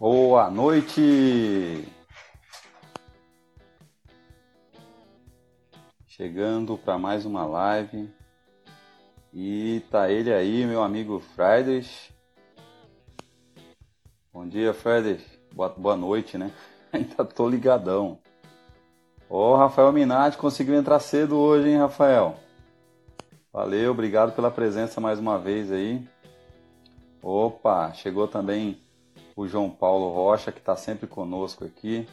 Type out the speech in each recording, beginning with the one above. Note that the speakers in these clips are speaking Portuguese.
Boa noite! Chegando para mais uma live. E tá ele aí, meu amigo Fridays. Bom dia, Fridays. Boa, boa noite, né? Ainda tô ligadão. Ô, Rafael Minati conseguiu entrar cedo hoje, hein, Rafael? Valeu, obrigado pela presença mais uma vez aí. Opa, chegou também o João Paulo Rocha, que está sempre conosco aqui.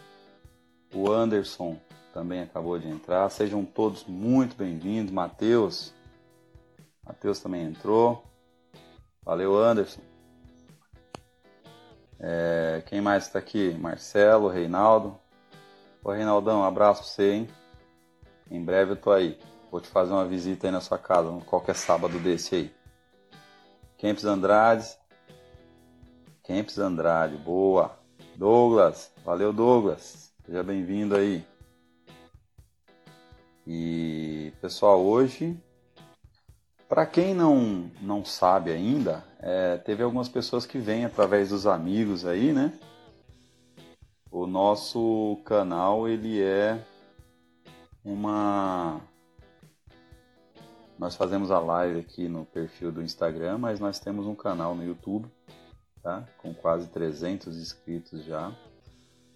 O Anderson também acabou de entrar. Sejam todos muito bem-vindos. Matheus. Matheus também entrou. Valeu, Anderson. É, quem mais está aqui? Marcelo, Reinaldo. Ô, Reinaldão, um abraço pra você, hein? Em breve eu tô aí. Vou te fazer uma visita aí na sua casa, qualquer sábado desse aí. Kempis Andrade. Kempis Andrade, boa. Douglas, valeu Douglas. Seja bem-vindo aí. E pessoal, hoje, para quem não, não sabe ainda, é, teve algumas pessoas que vêm através dos amigos aí, né? O nosso canal ele é uma nós fazemos a live aqui no perfil do Instagram, mas nós temos um canal no YouTube, tá? Com quase 300 inscritos já.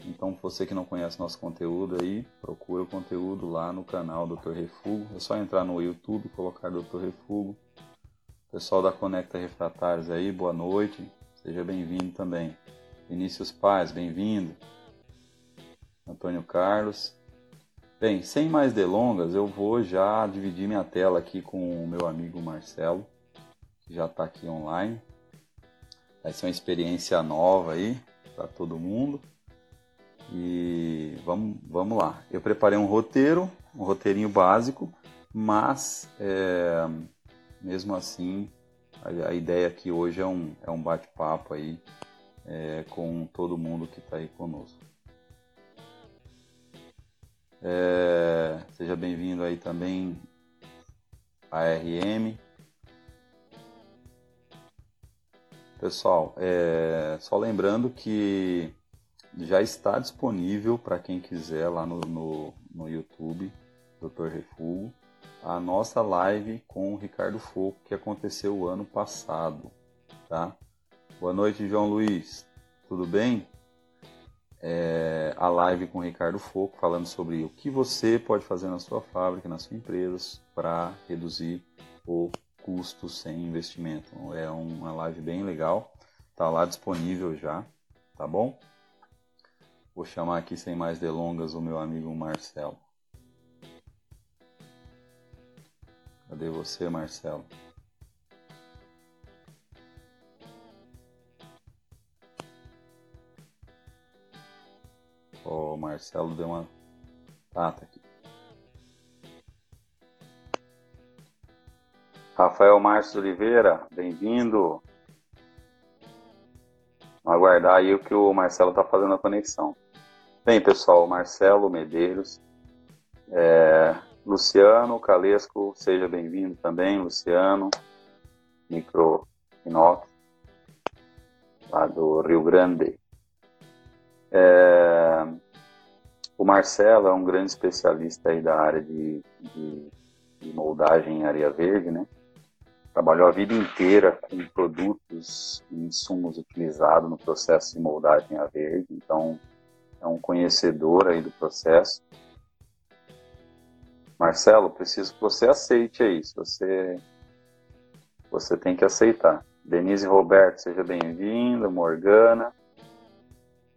Então, você que não conhece nosso conteúdo aí, procura o conteúdo lá no canal Dr. Refugo. É só entrar no YouTube, colocar Dr. Refugo. Pessoal da Conecta Refratários aí, boa noite. Seja bem-vindo também. Vinícius Paz, bem-vindo. Antônio Carlos. Bem, sem mais delongas, eu vou já dividir minha tela aqui com o meu amigo Marcelo, que já está aqui online. Vai ser uma experiência nova aí para todo mundo. E vamos, vamos lá. Eu preparei um roteiro, um roteirinho básico, mas é, mesmo assim a, a, ideia aqui hoje é um, é um bate-papo aí é, com todo mundo que está aí conosco. É, seja bem-vindo aí também a RM. Pessoal, é, só lembrando que já está disponível para quem quiser lá no, no, no YouTube, Dr. Refugo, a nossa live com o Ricardo Foco que aconteceu o ano passado, tá? Boa noite, João Luiz. Tudo bem? é, a live com o Ricardo Foco, falando sobre o que você pode fazer na sua fábrica, na sua empresa, para reduzir o custo sem investimento. É uma live bem legal, tá lá disponível já, tá bom? Vou chamar aqui sem mais delongas o meu amigo Marcelo. Cadê você, Marcelo? O Marcelo deu uma. Ah, tá aqui. Rafael Márcio Oliveira, bem-vindo. Vamos aguardar aí o que o Marcelo está fazendo a conexão. Bem, pessoal, Marcelo Medeiros, é, Luciano Calesco, seja bem-vindo também, Luciano, Micro Inox, lá do Rio Grande. É, o Marcelo é um grande especialista aí da área de, de, de moldagem em areia verde, né? Trabalhou a vida inteira com produtos e insumos utilizados no processo de moldagem a verde, então é um conhecedor aí do processo. Marcelo, preciso que você aceite aí, você você tem que aceitar. Denise Roberto, seja bem-vinda, Morgana.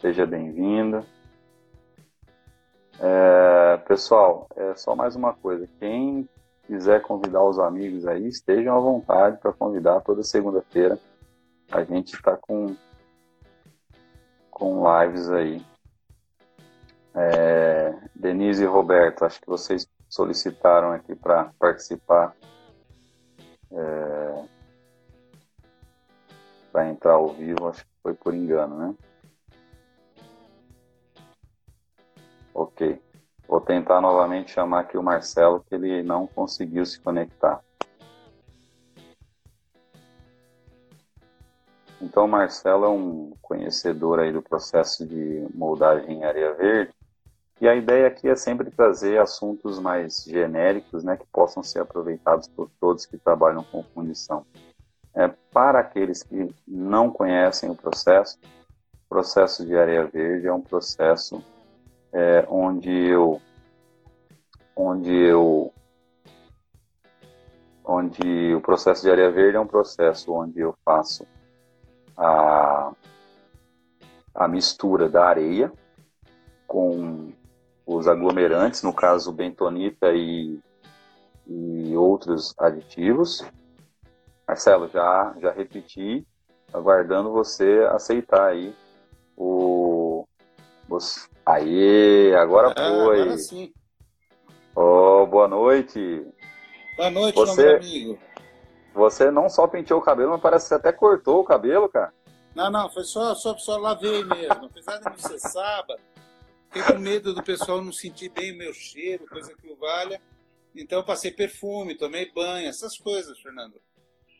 Seja bem-vindo. É, pessoal, é só mais uma coisa. Quem quiser convidar os amigos aí, estejam à vontade para convidar toda segunda-feira. A gente está com, com lives aí. É, Denise e Roberto, acho que vocês solicitaram aqui para participar. É, para entrar ao vivo, acho que foi por engano, né? Ok. Vou tentar novamente chamar aqui o Marcelo, que ele não conseguiu se conectar. Então, o Marcelo é um conhecedor aí do processo de moldagem em areia verde. E a ideia aqui é sempre trazer assuntos mais genéricos, né, que possam ser aproveitados por todos que trabalham com fundição. É, para aqueles que não conhecem o processo, o processo de areia verde é um processo é, onde eu onde eu onde o processo de areia verde é um processo onde eu faço a, a mistura da areia com os aglomerantes, no caso bentonita e, e outros aditivos. Marcelo, já, já repeti, aguardando você aceitar aí o. Os... Agora ah, foi. Agora sim. Oh, boa noite. Boa noite, você, meu amigo. Você não só penteou o cabelo, mas parece que você até cortou o cabelo, cara. Não, não, foi só, só, só lavei mesmo. Apesar de não ser sábado, fiquei com medo do pessoal não sentir bem o meu cheiro, coisa que o valha. Então eu passei perfume, tomei banho, essas coisas, Fernando.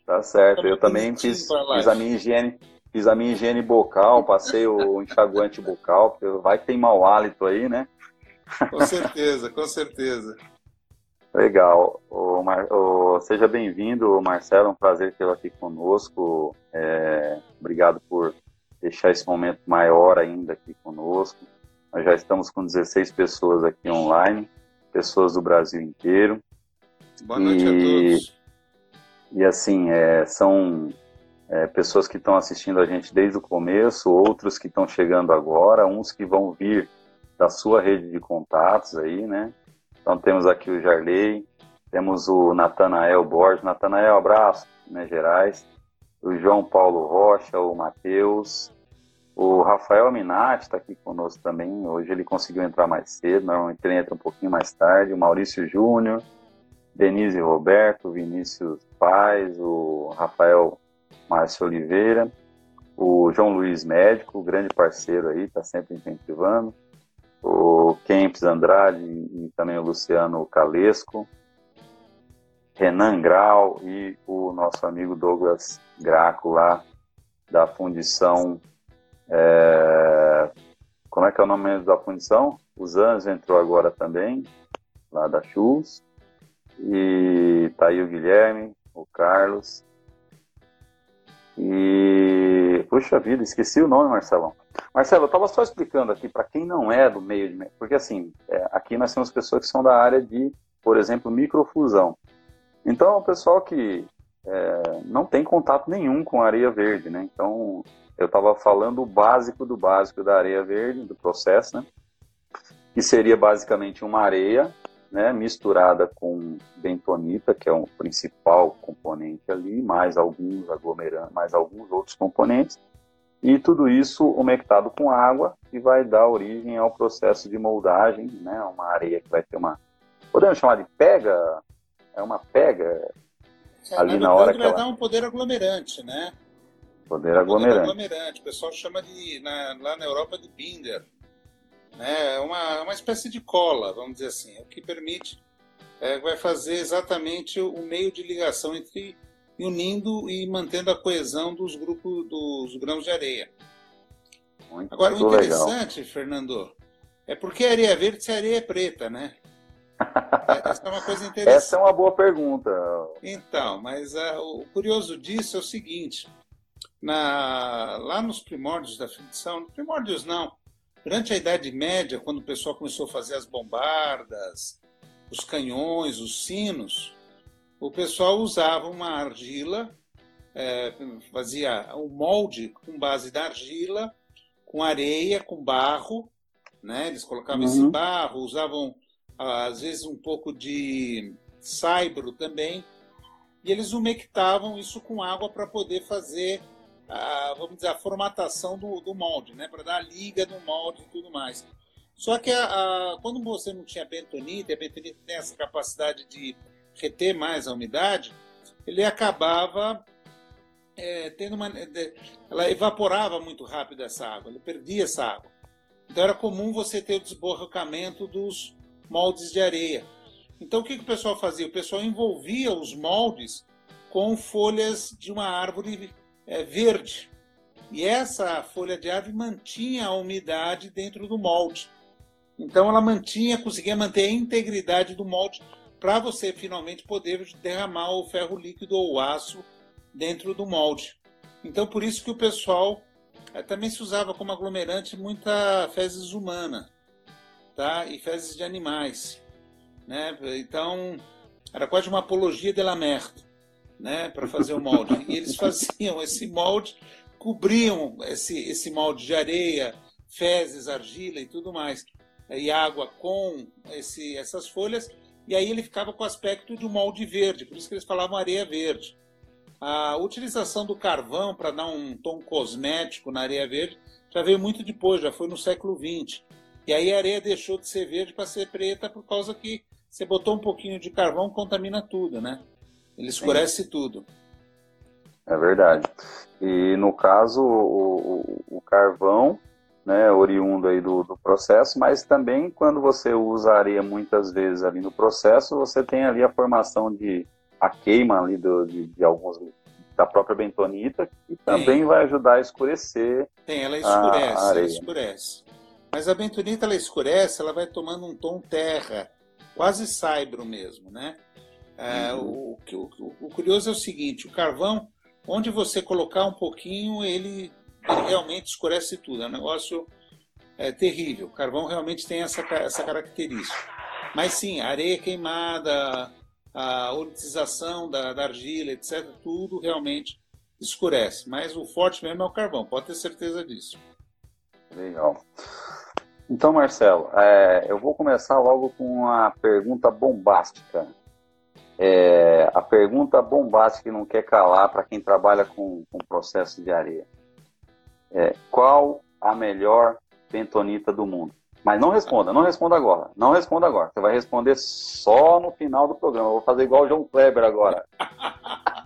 Tá certo, eu também fiz, fiz, a minha higiene, fiz a minha higiene bucal, passei o enxaguante bucal, porque vai que tem mau hálito aí, né? Com certeza, com certeza. Legal. O Mar... o... Seja bem-vindo, Marcelo. É um prazer tê-lo aqui conosco. É... Obrigado por deixar esse momento maior ainda aqui conosco. Nós já estamos com 16 pessoas aqui online, pessoas do Brasil inteiro. Boa noite e... a todos. E assim, é... são é, pessoas que estão assistindo a gente desde o começo, outros que estão chegando agora, uns que vão vir da sua rede de contatos aí, né? Então temos aqui o Jarley, temos o Natanael Borges. Natanael, abraço, Minas Gerais. O João Paulo Rocha, o Matheus. O Rafael Minati está aqui conosco também. Hoje ele conseguiu entrar mais cedo, normalmente ele entra um pouquinho mais tarde. O Maurício Júnior, Denise Roberto, Vinícius Paz, o Rafael Márcio Oliveira, o João Luiz Médico, grande parceiro aí, está sempre incentivando o Kempis Andrade e também o Luciano Calesco, Renan Grau e o nosso amigo Douglas Graco lá da fundição. É... Como é que é o nome da fundição? O Zanz entrou agora também, lá da Chus. E tá aí o Guilherme, o Carlos. E. Puxa vida, esqueci o nome, Marcelão. Marcelo, eu estava só explicando aqui para quem não é do meio de. Porque, assim, é, aqui nós temos pessoas que são da área de, por exemplo, microfusão. Então, é um pessoal que é, não tem contato nenhum com areia verde, né? Então, eu estava falando o básico do básico da areia verde, do processo, né? Que seria basicamente uma areia né, misturada com bentonita, que é o principal componente ali, mais alguns aglomerantes, mais alguns outros componentes e tudo isso umectado com água e vai dar origem ao processo de moldagem, né? Uma areia que vai ter uma, podemos chamar de pega, é uma pega ali na, na hora que vai ela... dar um poder aglomerante, né? Poder aglomerante. Poder aglomerante. O pessoal chama de na, lá na Europa de binder, né? É uma uma espécie de cola, vamos dizer assim, o que permite é, vai fazer exatamente o meio de ligação entre unindo e mantendo a coesão dos grupos dos grãos de areia. Muito Agora, o interessante, legal. Fernando, é porque areia verde se areia é preta, né? Essa é uma coisa interessante. Essa é uma boa pergunta. Então, mas uh, o curioso disso é o seguinte: na, lá nos primórdios da ficção, primórdios não, durante a Idade Média, quando o pessoal começou a fazer as bombardas, os canhões, os sinos, o pessoal usava uma argila, é, fazia um molde com base da argila, com areia, com barro, né? Eles colocavam uhum. esse barro, usavam às vezes um pouco de saibro também, e eles umectavam isso com água para poder fazer, a, vamos dizer, a formatação do, do molde, né? Para dar a liga no molde e tudo mais. Só que a, a, quando você não tinha bentonite, a bentonite tem essa capacidade de reter mais a umidade, ele acabava é, tendo uma. Ela evaporava muito rápido essa água, ele perdia essa água. Então era comum você ter o desborracamento dos moldes de areia. Então o que, que o pessoal fazia? O pessoal envolvia os moldes com folhas de uma árvore é, verde. E essa folha de árvore mantinha a umidade dentro do molde. Então ela mantinha, conseguia manter a integridade do molde para você finalmente poder derramar o ferro líquido ou o aço dentro do molde. Então por isso que o pessoal eh, também se usava como aglomerante muita fezes humana, tá? E fezes de animais, né? Então era quase uma apologia de la merde, né? Para fazer o molde. E eles faziam esse molde, cobriam esse esse molde de areia, fezes, argila e tudo mais e água com esse, essas folhas, e aí ele ficava com o aspecto de um molde verde, por isso que eles falavam areia verde. A utilização do carvão para dar um tom cosmético na areia verde já veio muito depois, já foi no século XX. E aí a areia deixou de ser verde para ser preta por causa que você botou um pouquinho de carvão, contamina tudo, né? Ele escurece Sim. tudo. É verdade. E no caso, o, o, o carvão né, oriundo aí do, do, processo, mas também quando você usa areia muitas vezes ali no processo, você tem ali a formação de a queima ali do, de, de alguns da própria bentonita que também tem. vai ajudar a escurecer. Tem, ela escurece, a, a ela escurece. Mas a bentonita ela escurece, ela vai tomando um tom terra, quase saibro mesmo, né? É, uhum. o, o, o curioso é o seguinte, o carvão, onde você colocar um pouquinho, ele ele realmente escurece tudo. É um negócio é, terrível. O carvão realmente tem essa, essa característica. Mas sim, areia queimada, a oritização da, da argila, etc., tudo realmente escurece. Mas o forte mesmo é o carvão, pode ter certeza disso. Legal. Então, Marcelo, é, eu vou começar logo com uma pergunta bombástica. É, a pergunta bombástica que não quer calar para quem trabalha com, com processo de areia. É, qual a melhor bentonita do mundo? Mas não responda, não responda agora. Não responda agora. Você vai responder só no final do programa. Eu vou fazer igual o João Kleber agora.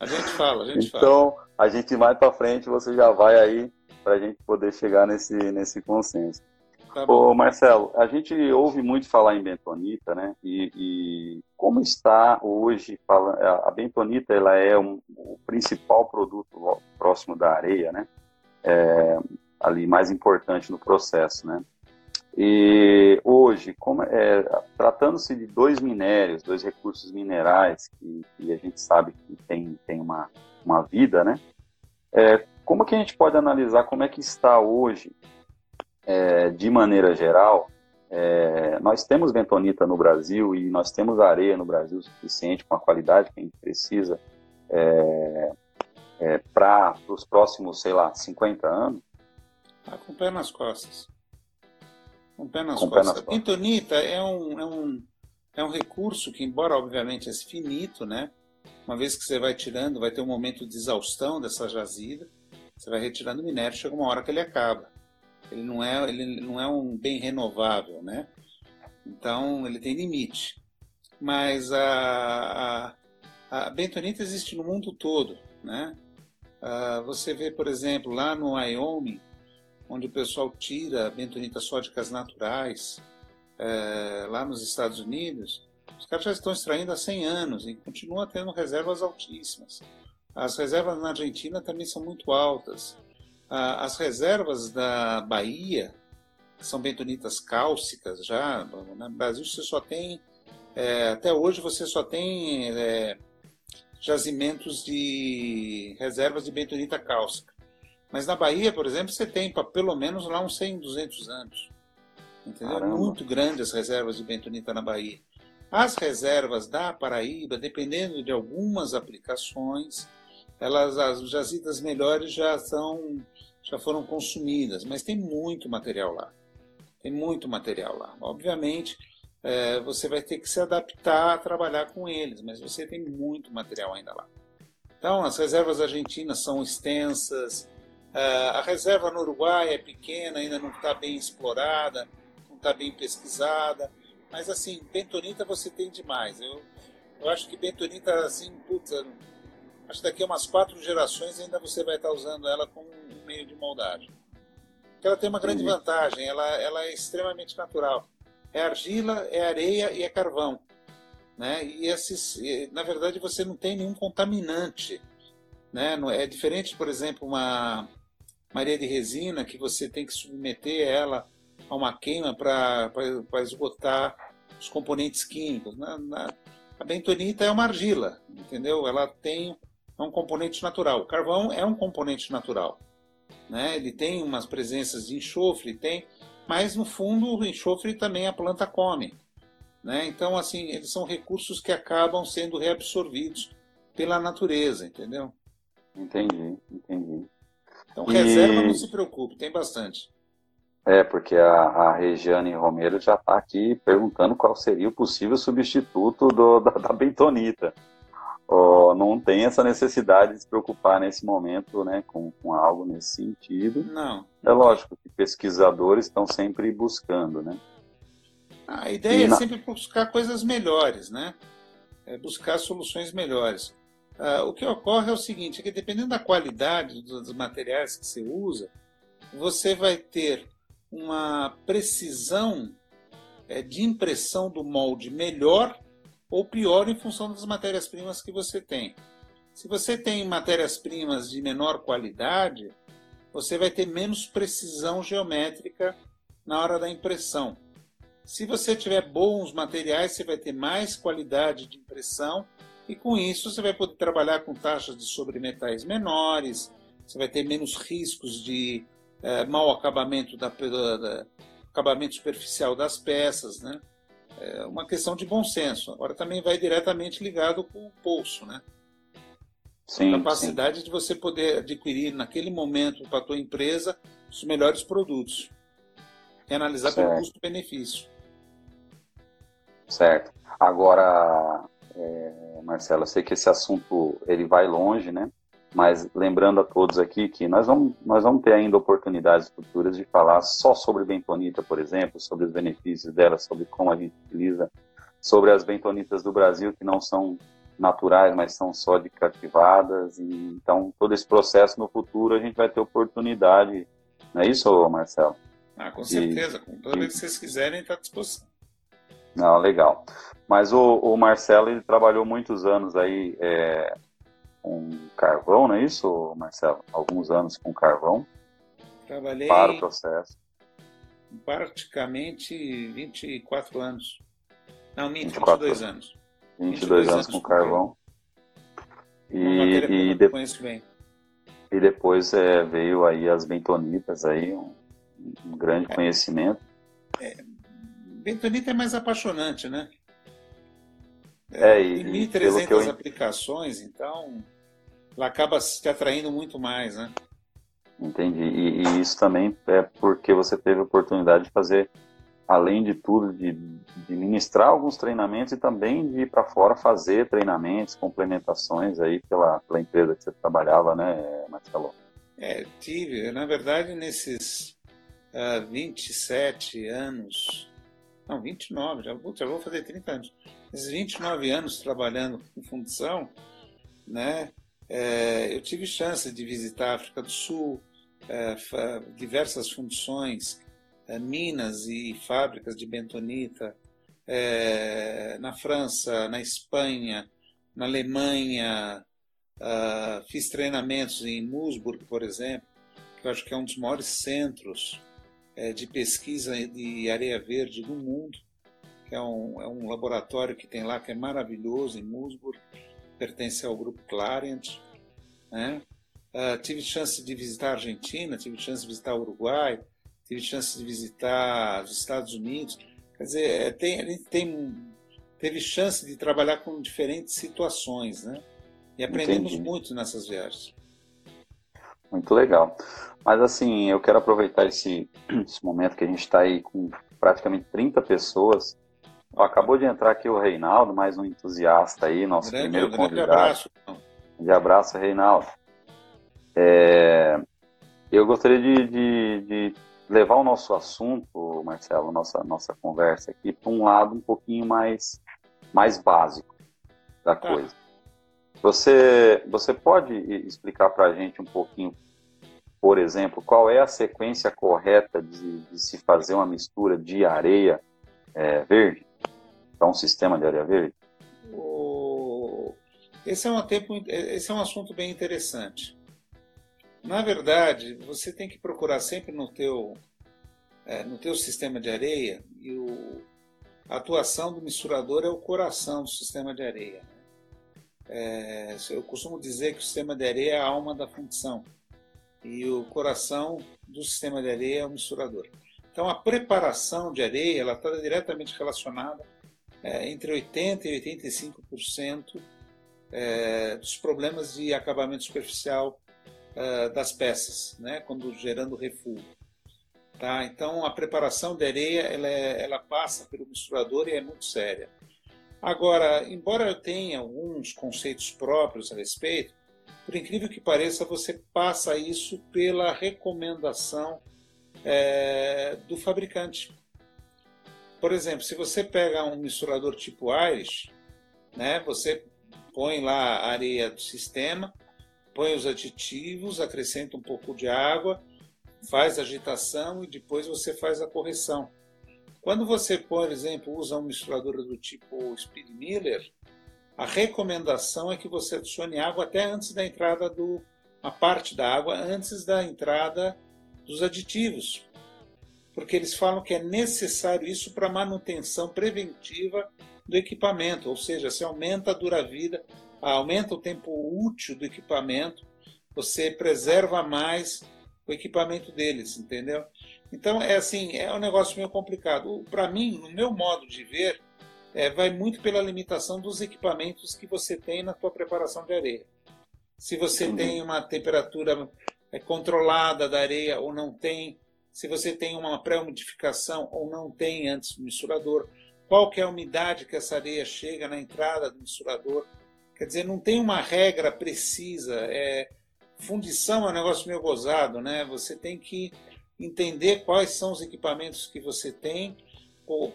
A gente fala, a gente então, fala. Então, a gente vai para frente, você já vai aí para a gente poder chegar nesse, nesse consenso. Tá Ô, Marcelo, a gente ouve muito falar em bentonita, né? E, e como está hoje a bentonita? Ela é um, o principal produto próximo da areia, né? É, ali mais importante no processo, né? E hoje, é, tratando-se de dois minérios, dois recursos minerais que, que, a gente sabe que tem, tem uma, uma vida, né? É, como que a gente pode analisar como é que está hoje é, de maneira geral, é, nós temos bentonita no Brasil e nós temos areia no Brasil suficiente com a qualidade que a gente precisa é, é, para os próximos, sei lá, 50 anos? Tá com o pé nas costas. Com o pé nas com costas. Pé nas a bentonita é um, é, um, é um recurso que, embora obviamente é finito, né? Uma vez que você vai tirando, vai ter um momento de exaustão dessa jazida, você vai retirando o minério, chega uma hora que ele acaba. Ele não é, ele não é um bem renovável, né? Então ele tem limite. Mas a, a, a bentonita existe no mundo todo, né? Uh, você vê, por exemplo, lá no Wyoming, onde o pessoal tira bentonitas sódicas naturais, uh, lá nos Estados Unidos, os caras já estão extraindo há 100 anos e continuam tendo reservas altíssimas. As reservas na Argentina também são muito altas as reservas da Bahia, são bentonitas cálcicas já, no Brasil você só tem, é, até hoje você só tem é, jazimentos de reservas de bentonita cálcica. Mas na Bahia, por exemplo, você tem para pelo menos lá uns 100, 200 anos. Entendeu? Caramba. Muito grandes as reservas de bentonita na Bahia. As reservas da Paraíba, dependendo de algumas aplicações, elas as jazidas melhores já são já foram consumidas, mas tem muito material lá. Tem muito material lá. Obviamente, é, você vai ter que se adaptar a trabalhar com eles, mas você tem muito material ainda lá. Então, as reservas argentinas são extensas, é, a reserva no Uruguai é pequena, ainda não está bem explorada, não está bem pesquisada, mas assim, bentonita você tem demais. Eu, eu acho que bentonita, assim, puta, acho que daqui a umas quatro gerações ainda você vai estar usando ela como um meio de moldagem. Porque ela tem uma grande vantagem, ela, ela é extremamente natural. É argila, é areia e é carvão. Né? E esses, na verdade, você não tem nenhum contaminante Né? É diferente, por exemplo, uma Maria de resina que você tem que submeter ela a uma queima para esgotar os componentes químicos. Na, na, a bentonita é uma argila, entendeu? Ela tem é um componente natural. O carvão é um componente natural. Né? Ele tem umas presenças de enxofre, tem, mas no fundo o enxofre também a planta come. Né? Então, assim, eles são recursos que acabam sendo reabsorvidos pela natureza, entendeu? Entendi, entendi. Então, reserva e... não se preocupe, tem bastante. É, porque a, a Regiane Romero já está aqui perguntando qual seria o possível substituto do, da, da bentonita. Oh, não tem essa necessidade de se preocupar nesse momento né, com, com algo nesse sentido. Não. É lógico que pesquisadores estão sempre buscando, né? A ideia é sempre buscar coisas melhores, né? É buscar soluções melhores. Uh, o que ocorre é o seguinte, é que dependendo da qualidade dos materiais que você usa, você vai ter uma precisão é, de impressão do molde melhor ou pior em função das matérias-primas que você tem. Se você tem matérias-primas de menor qualidade, você vai ter menos precisão geométrica na hora da impressão. Se você tiver bons materiais, você vai ter mais qualidade de impressão e com isso você vai poder trabalhar com taxas de sobremetais menores, você vai ter menos riscos de é, mau acabamento da, da, acabamento superficial das peças, né? É uma questão de bom senso. Agora também vai diretamente ligado com o pulso, né? Sim, a capacidade sim. de você poder adquirir naquele momento para a tua empresa os melhores produtos e analisar certo. pelo custo-benefício. Certo. Agora, é, Marcelo, eu sei que esse assunto ele vai longe, né? Mas lembrando a todos aqui que nós vamos, nós vamos ter ainda oportunidades futuras de falar só sobre bentonita, por exemplo, sobre os benefícios dela, sobre como a gente utiliza, sobre as bentonitas do Brasil que não são naturais, mas são só de cativadas. E, então, todo esse processo no futuro a gente vai ter oportunidade. Não é isso, Marcelo? Ah, com certeza. E, Toda vez que vocês quiserem, está à disposição. Não, legal. Mas o, o Marcelo ele trabalhou muitos anos aí é, com carvão, não é isso, Marcelo? Alguns anos com carvão. Trabalhei para o processo. Praticamente 24 anos. Não, 22 anos. 22, 22 anos, com, com carvão. E, e, de... e depois é, veio aí as bentonitas aí, um, um grande é. conhecimento. É, bentonita é mais apaixonante, né? É, e, Tem 1.300 eu... aplicações, então ela acaba te atraindo muito mais, né? Entendi. E, e, isso também é porque você teve a oportunidade de fazer, além de tudo, de, de ministrar alguns treinamentos e também de ir para fora fazer treinamentos, complementações aí pela, pela empresa que você trabalhava, né, Marcelo? É, tive. Na verdade, nesses uh, ah, 27 anos, não, 29, já, já vou fazer 30 anos. Nesses 29 anos trabalhando com função, né, eu tive chance de visitar a África do Sul, é, diversas funções, é, minas e fábricas de bentonita, é, na França, na Espanha, na Alemanha, fiz treinamentos em Musburg, por exemplo, que eu acho que é um dos maiores centros é, de pesquisa de areia verde do mundo, que é um, é um laboratório que tem lá que é maravilhoso em Musburg pertence ao grupo Clariant. Né? Uh, tive chance de visitar a Argentina, tive chance de visitar o Uruguai, tive chance de visitar os Estados Unidos. Quer dizer, é, tem, a gente tem, teve chance de trabalhar com diferentes situações, né? E aprendemos Entendi. muito nessas viagens. Muito legal. Mas assim, eu quero aproveitar esse, esse momento que a gente está aí com praticamente 30 pessoas acabou de entrar aqui o Reinaldo, mais um entusiasta aí, nosso grande, primeiro grande convidado. Abraço. De abraço, Reinaldo. É, eu gostaria de, de, de, levar o nosso assunto, Marcelo, nossa, nossa conversa aqui, para um lado um pouquinho mais, mais básico da tá. coisa. Você, você pode explicar para a gente um pouquinho, por exemplo, qual é a sequência correta de, de se fazer uma mistura de areia é, verde? Para um sistema de área verde? O... Esse é, um tempo, esse é um assunto bem interessante. Na verdade, você tem que procurar sempre no teu, é, no teu sistema de areia, e o, a atuação do misturador é o coração do sistema de areia. É, eu costumo dizer que o sistema de areia é a alma da fundição e o coração do sistema de areia é o misturador. Então, a preparação de areia ela está diretamente relacionada é, entre 80% e 85% é, dos problemas de acabamento superficial é, das peças, né, quando gerando refúgio. Tá? Então, a preparação de areia ela, é, ela passa pelo misturador e é muito séria. Agora, embora eu tenha alguns conceitos próprios a respeito, por incrível que pareça, você passa isso pela recomendação é, do fabricante. Por exemplo, se você pega um misturador tipo Irish, né, você põe lá a areia do sistema, põe os aditivos, acrescenta um pouco de água, faz agitação e depois você faz a correção. Quando você, por exemplo, usa um misturador do tipo Speed Miller, a recomendação é que você adicione água até antes da entrada do a parte da água antes da entrada dos aditivos, porque eles falam que é necessário isso para manutenção preventiva do equipamento, ou seja, se aumenta a dura-vida, aumenta o tempo útil do equipamento, você preserva mais o equipamento deles, entendeu? Então é assim, é um negócio meio complicado. Para mim, no meu modo de ver, é, vai muito pela limitação dos equipamentos que você tem na tua preparação de areia. Se você uhum. tem uma temperatura é, controlada da areia ou não tem, se você tem uma pré-umidificação ou não tem antes do misturador, qual que é a umidade que essa areia chega na entrada do misturador. Quer dizer, não tem uma regra precisa. É, fundição é um negócio meio gozado, né? Você tem que entender quais são os equipamentos que você tem,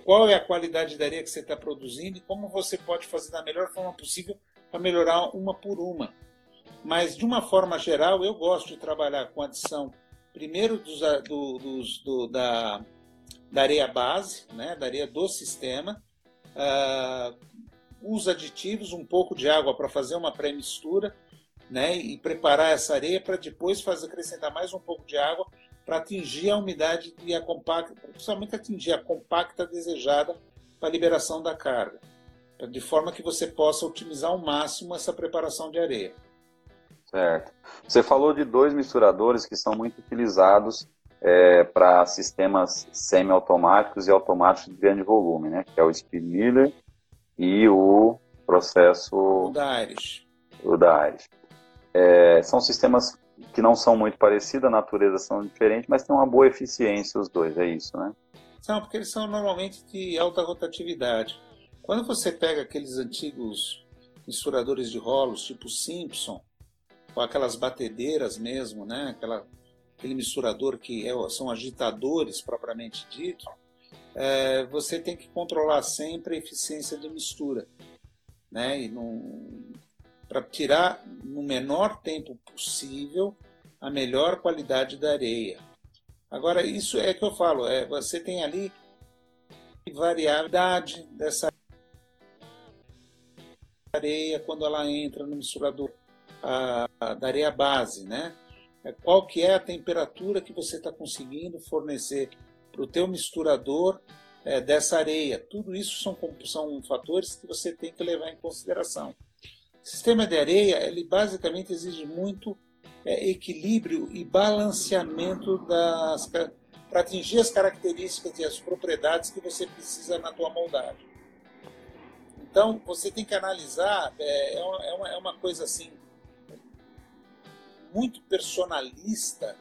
qual é a qualidade da areia que você está produzindo e como você pode fazer da melhor forma possível para melhorar uma por uma. Mas, de uma forma geral, eu gosto de trabalhar com adição, primeiro, dos, do, dos, do, da, da areia base, né, da areia do sistema, uh, os aditivos, um pouco de água para fazer uma pré-mistura, né, e preparar essa areia para depois fazer acrescentar mais um pouco de água para atingir a umidade e a compacta, principalmente atingir a compacta desejada para a liberação da carga, de forma que você possa otimizar ao máximo essa preparação de areia. Certo. Você falou de dois misturadores que são muito utilizados é, para sistemas semi-automáticos e automáticos de grande volume, né? Que é o Speed Miller e o processo... O da Irish. O da Irish. É, são sistemas que não são muito parecidos, a natureza são diferentes, mas tem uma boa eficiência os dois, é isso, né? São, porque eles são normalmente de alta rotatividade. Quando você pega aqueles antigos misturadores de rolos, tipo Simpson, com aquelas batedeiras mesmo, né? Aquela, aquele misturador que é, são agitadores propriamente dito, é, você tem que controlar sempre a eficiência de mistura, né? E para tirar no menor tempo possível a melhor qualidade da areia. Agora, isso é que eu falo, é, você tem ali variabilidade dessa areia quando ela entra no misturador a, a, areia base, né? É, qual que é a temperatura que você está conseguindo fornecer para o teu misturador é, dessa areia. Tudo isso são, são fatores que você tem que levar em consideração. O sistema de areia, ele basicamente exige muito é, equilíbrio e balanceamento das para atingir as características e as propriedades que você precisa na tua moldagem. Então, você tem que analisar, é, é, uma, é uma, é uma coisa assim, muito personalista,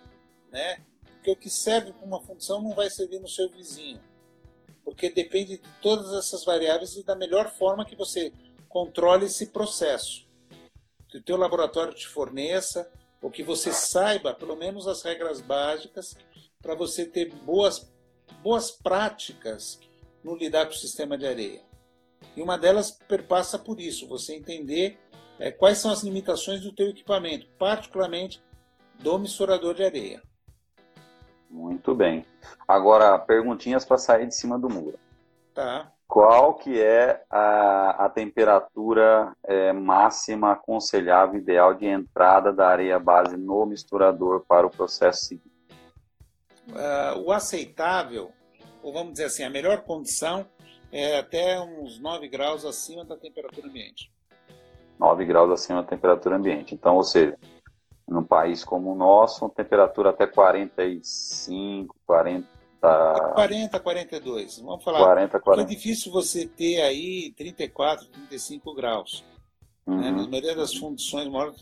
né? Porque o que serve para uma função não vai servir no seu vizinho. Porque depende de todas essas variáveis e da melhor forma que você controle esse processo. Que o teu laboratório te forneça, ou que você saiba pelo menos as regras básicas para você ter boas, boas práticas no lidar com o sistema de areia. E uma delas perpassa por isso, você entender é, quais são as limitações do teu equipamento, particularmente do misturador de areia. Muito bem. Agora, perguntinhas para sair de cima do muro. Tá. qual que é a, a temperatura é, máxima aconselhável ideal de entrada da areia base no misturador para o processo seguinte? Uh, o aceitável, ou vamos dizer assim, a melhor condição é até uns 9 graus acima da temperatura ambiente. 9 graus acima da temperatura ambiente. Então, ou seja, num país como o nosso, temperatura até 45, 40, 40, 42. Vamos falar. 40, 40. É difícil você ter aí 34, 35 graus. Né? Uhum. Né? Na maioria das fundições, maior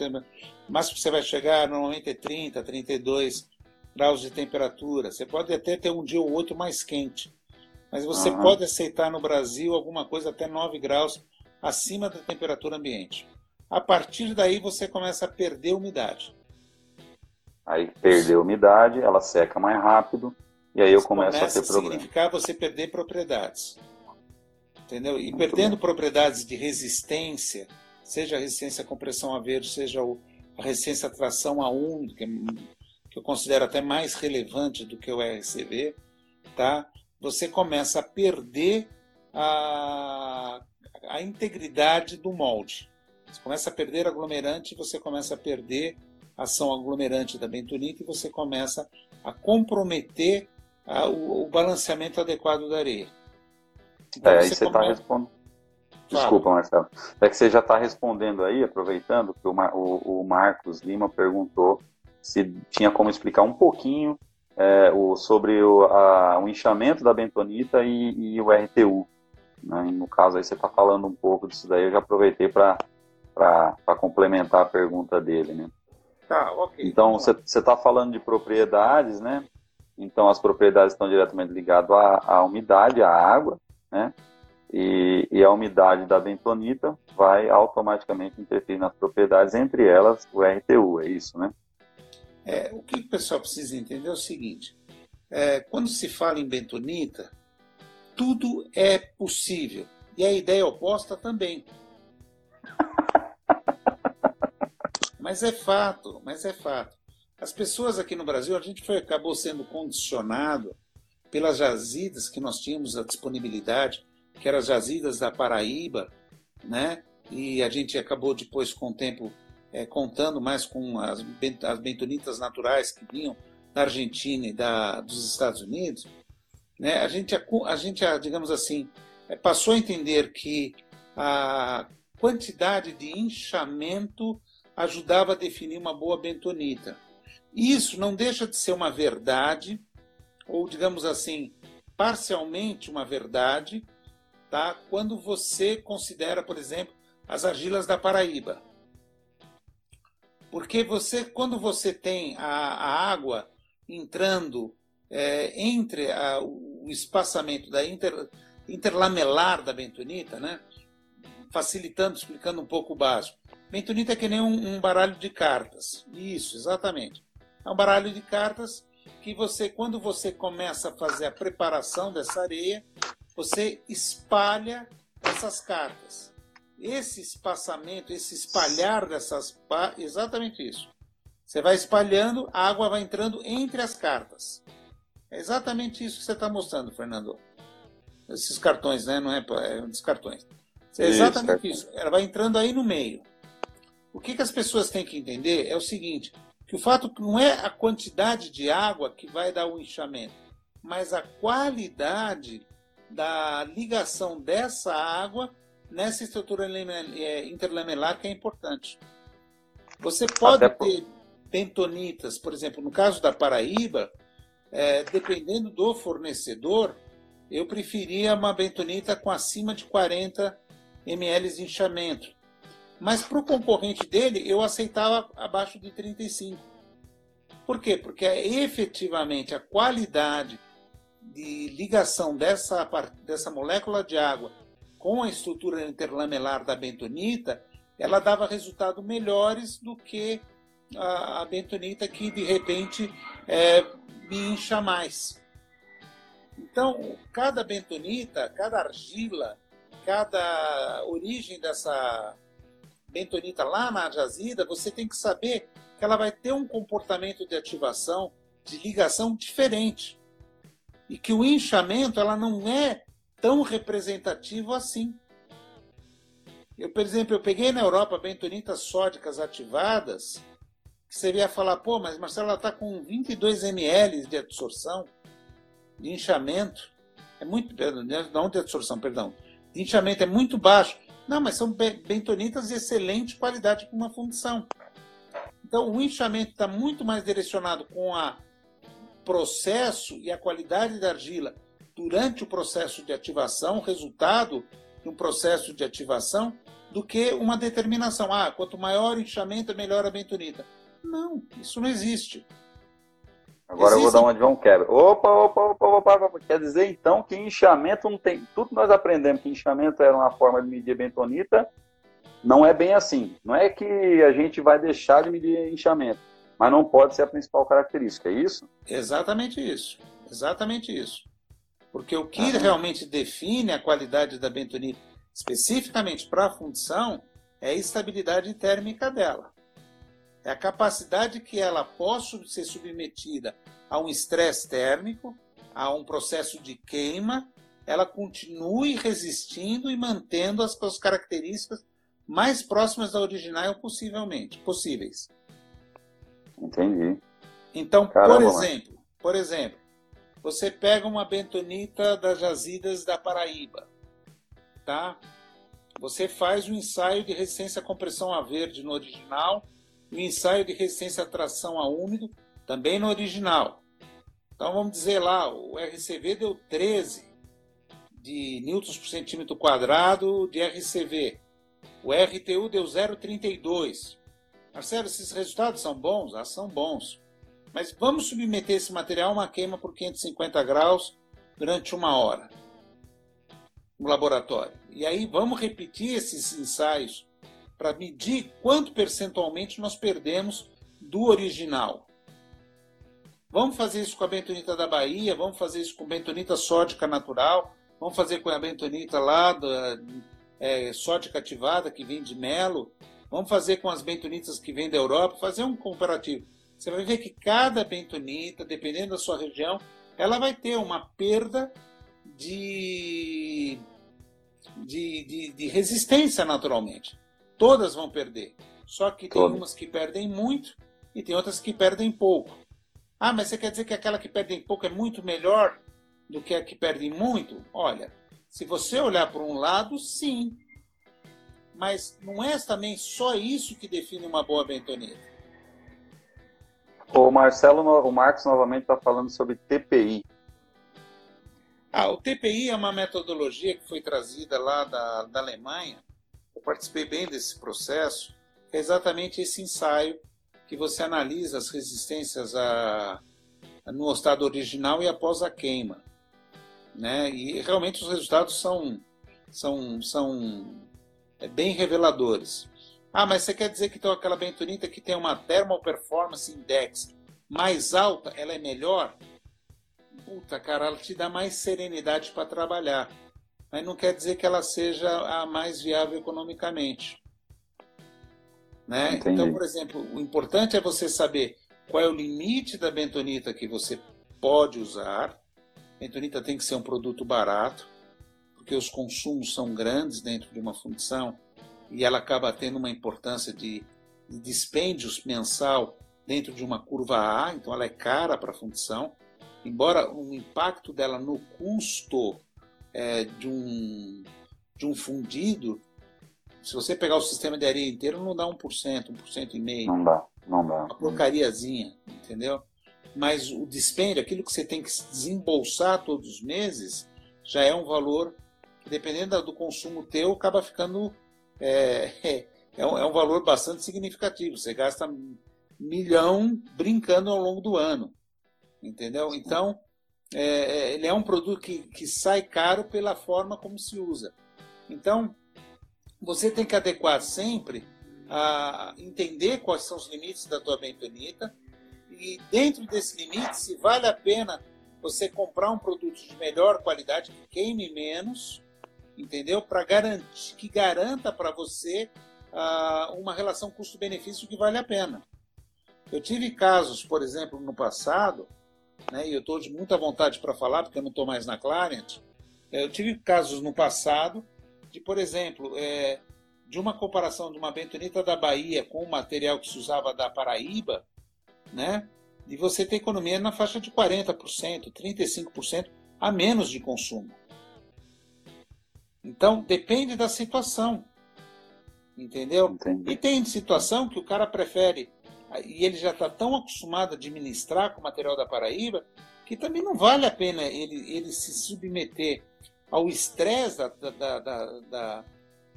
mas você vai chegar normalmente é 30, 32 graus de temperatura. Você pode até ter um dia ou outro mais quente. Mas você uhum. pode aceitar no Brasil alguma coisa até 9 graus acima da temperatura ambiente. A partir daí você começa a perder umidade. Aí perdeu umidade, ela seca mais rápido e aí eu começo a ter problema. significar você perder propriedades. Entendeu? E Muito perdendo bem. propriedades de resistência, seja a resistência à compressão a verde, seja a resistência à tração a 1, que, é, que eu considero até mais relevante do que o RCV, tá? você começa a perder a, a integridade do molde. Você começa a perder aglomerante, você começa a perder ação aglomerante da bentonita e você começa a comprometer a, o, o, balanceamento adequado da areia. Então, é, aí você está respondendo. Desculpa, Marcelo. É que você já está respondendo aí, aproveitando que o, Mar... o, o, Marcos Lima perguntou se tinha como explicar um pouquinho é, o, sobre o, a, o inchamento da bentonita e, e o RTU. Né? no caso aí você está falando um pouco disso daí, eu já aproveitei para complementar a pergunta dele. Né? Tá. Então você está falando de propriedades, né? Então, as propriedades estão diretamente ligadas à, à umidade, à água, né? E, e, a umidade da bentonita vai automaticamente interferir nas propriedades, entre elas o RTU, é isso, né? É, o que o pessoal precisa entender é o seguinte: é, quando se fala em bentonita, tudo é possível. E a ideia oposta também. Mas é fato, mas é fato. As pessoas aqui no Brasil, a gente foi, acabou sendo condicionado pelas jazidas que nós tínhamos a disponibilidade, que eram as jazidas da Paraíba, né? E a gente acabou depois, com o tempo, é, contando mais com as, as bentonitas naturais que vinham da Argentina e da, dos Estados Unidos, né? A gente, a gente, digamos assim, é, passou a entender que a quantidade de inchamento ajudava a definir uma boa bentonita. Isso não deixa de ser uma verdade, ou digamos assim, parcialmente uma verdade, tá? quando você considera, por exemplo, as argilas da Paraíba. Porque você, quando você tem a, a água entrando é, entre a, o espaçamento da inter, interlamelar da bentonita, né? facilitando, explicando um pouco o básico. Bentonita é que nem um, um baralho de cartas. Isso, exatamente. É um baralho de cartas que você, quando você começa a fazer a preparação dessa areia, você espalha essas cartas. Esse espaçamento, esse espalhar dessas, exatamente isso. Você vai espalhando, a água vai entrando entre as cartas. É exatamente isso que você está mostrando, Fernando. Esses cartões, né? Não é, é dos cartões. É exatamente isso. Ela vai entrando aí no meio. O que, que as pessoas têm que entender é o seguinte: que o fato não é a quantidade de água que vai dar o inchamento, mas a qualidade da ligação dessa água nessa estrutura é, interlamelar que é importante. Você pode ter bentonitas, por exemplo, no caso da Paraíba, é, dependendo do fornecedor, eu preferia uma bentonita com acima de 40 ml de inchamento. Mas para o concorrente dele, eu aceitava abaixo de 35. Por quê? Porque é efetivamente a qualidade de ligação dessa, dessa molécula de água com a estrutura interlamelar da bentonita, ela dava resultados melhores do que a, a bentonita que de repente é, me incha mais. Então, cada bentonita, cada argila, cada origem dessa bentonita lá na jazida, você tem que saber que ela vai ter um comportamento de ativação, de ligação diferente. E que o inchamento ela não é tão representativo assim. Eu, por exemplo, eu peguei na Europa bentonitas sódicas ativadas, você ia falar, pô, mas Marcelo, ela está com 22 ml de absorção, de inchamento. É muito. Não de absorção, perdão. De inchamento é muito baixo. Não, mas são bentonitas de excelente qualidade para uma fundição. Então, o inchamento está muito mais direcionado com o processo e a qualidade da argila durante o processo de ativação, resultado de um processo de ativação, do que uma determinação. Ah, quanto maior o inchamento, melhor a bentonita. Não, isso não existe. Agora eu vou dar uma de João Quebra. Opa, opa, opa, opa, opa, Quer dizer então que inchamento não tem. Tudo que nós aprendemos que inchamento era uma forma de medir bentonita, não é bem assim. Não é que a gente vai deixar de medir inchamento, mas não pode ser a principal característica, é isso? Exatamente isso. Exatamente isso. Porque o que ah, realmente define a qualidade da bentonita especificamente para a fundição, é a estabilidade térmica dela. É a capacidade que ela possa ser submetida a um estresse térmico, a um processo de queima, ela continue resistindo e mantendo as suas características mais próximas da original possivelmente, possíveis. Entendi. Então, Caramba, por exemplo, por exemplo, você pega uma bentonita das jazidas da Paraíba tá? Você faz o ensaio de resistência à compressão a verde no original o ensaio de resistência à tração a úmido também no original. Então vamos dizer lá, o RCV deu 13 de newtons por centímetro quadrado de RCV. O RTU deu 0,32. Marcelo, esses resultados são bons? Ah, são bons. Mas vamos submeter esse material a uma queima por 550 graus durante uma hora no laboratório. E aí vamos repetir esses ensaios para medir quanto percentualmente nós perdemos do original. Vamos fazer isso com a bentonita da Bahia, vamos fazer isso com bentonita sódica natural, vamos fazer com a bentonita lá da é, sódica ativada que vem de Melo, vamos fazer com as bentonitas que vêm da Europa, fazer um comparativo. Você vai ver que cada bentonita, dependendo da sua região, ela vai ter uma perda de, de, de, de resistência naturalmente. Todas vão perder. Só que tem umas que perdem muito e tem outras que perdem pouco. Ah, mas você quer dizer que aquela que perde pouco é muito melhor do que a que perde muito? Olha, se você olhar por um lado, sim. Mas não é também só isso que define uma boa bentonita. O Marcelo, o Marcos novamente está falando sobre TPI. Ah, o TPI é uma metodologia que foi trazida lá da, da Alemanha. Eu participei bem desse processo. É exatamente esse ensaio que você analisa as resistências a, a, no estado original e após a queima. Né? E realmente os resultados são, são, são é, bem reveladores. Ah, mas você quer dizer que então, aquela bentonita que tem uma Thermal Performance Index mais alta, ela é melhor? puta, cara, ela te dá mais serenidade para trabalhar. Mas não quer dizer que ela seja a mais viável economicamente. Né? Então, por exemplo, o importante é você saber qual é o limite da bentonita que você pode usar. bentonita tem que ser um produto barato, porque os consumos são grandes dentro de uma fundição e ela acaba tendo uma importância de, de dispêndios mensal dentro de uma curva A, então ela é cara para a fundição embora o impacto dela no custo é, de, um, de um fundido, se você pegar o sistema de areia inteiro, não dá 1%, 1% e meio. Não dá, não dá. Uma porcariazinha, entendeu? Mas o dispêndio, aquilo que você tem que desembolsar todos os meses, já é um valor que, dependendo do consumo teu, acaba ficando. É, é, um, é um valor bastante significativo. Você gasta milhão brincando ao longo do ano. Entendeu? Então, é, é, ele é um produto que, que sai caro pela forma como se usa. Então, você tem que adequar sempre a entender quais são os limites da tua bentonita e dentro desse limite, se vale a pena você comprar um produto de melhor qualidade que queime menos, entendeu? Para garantir que garanta para você uma relação custo-benefício que vale a pena. Eu tive casos, por exemplo, no passado, né, e eu estou de muita vontade para falar, porque eu não estou mais na Clarient, É, eu tive casos no passado de, por exemplo, é, de uma comparação de uma bentonita da Bahia com o material que se usava da Paraíba, né? De você ter economia na faixa de 40%, 35% a menos de consumo. Então, depende da situação. Entendeu? Entendi. E tem situação que o cara prefere, e ele já está tão acostumado a administrar com o material da Paraíba, que também não vale a pena ele, ele se submeter ao estresse da, da, da, da,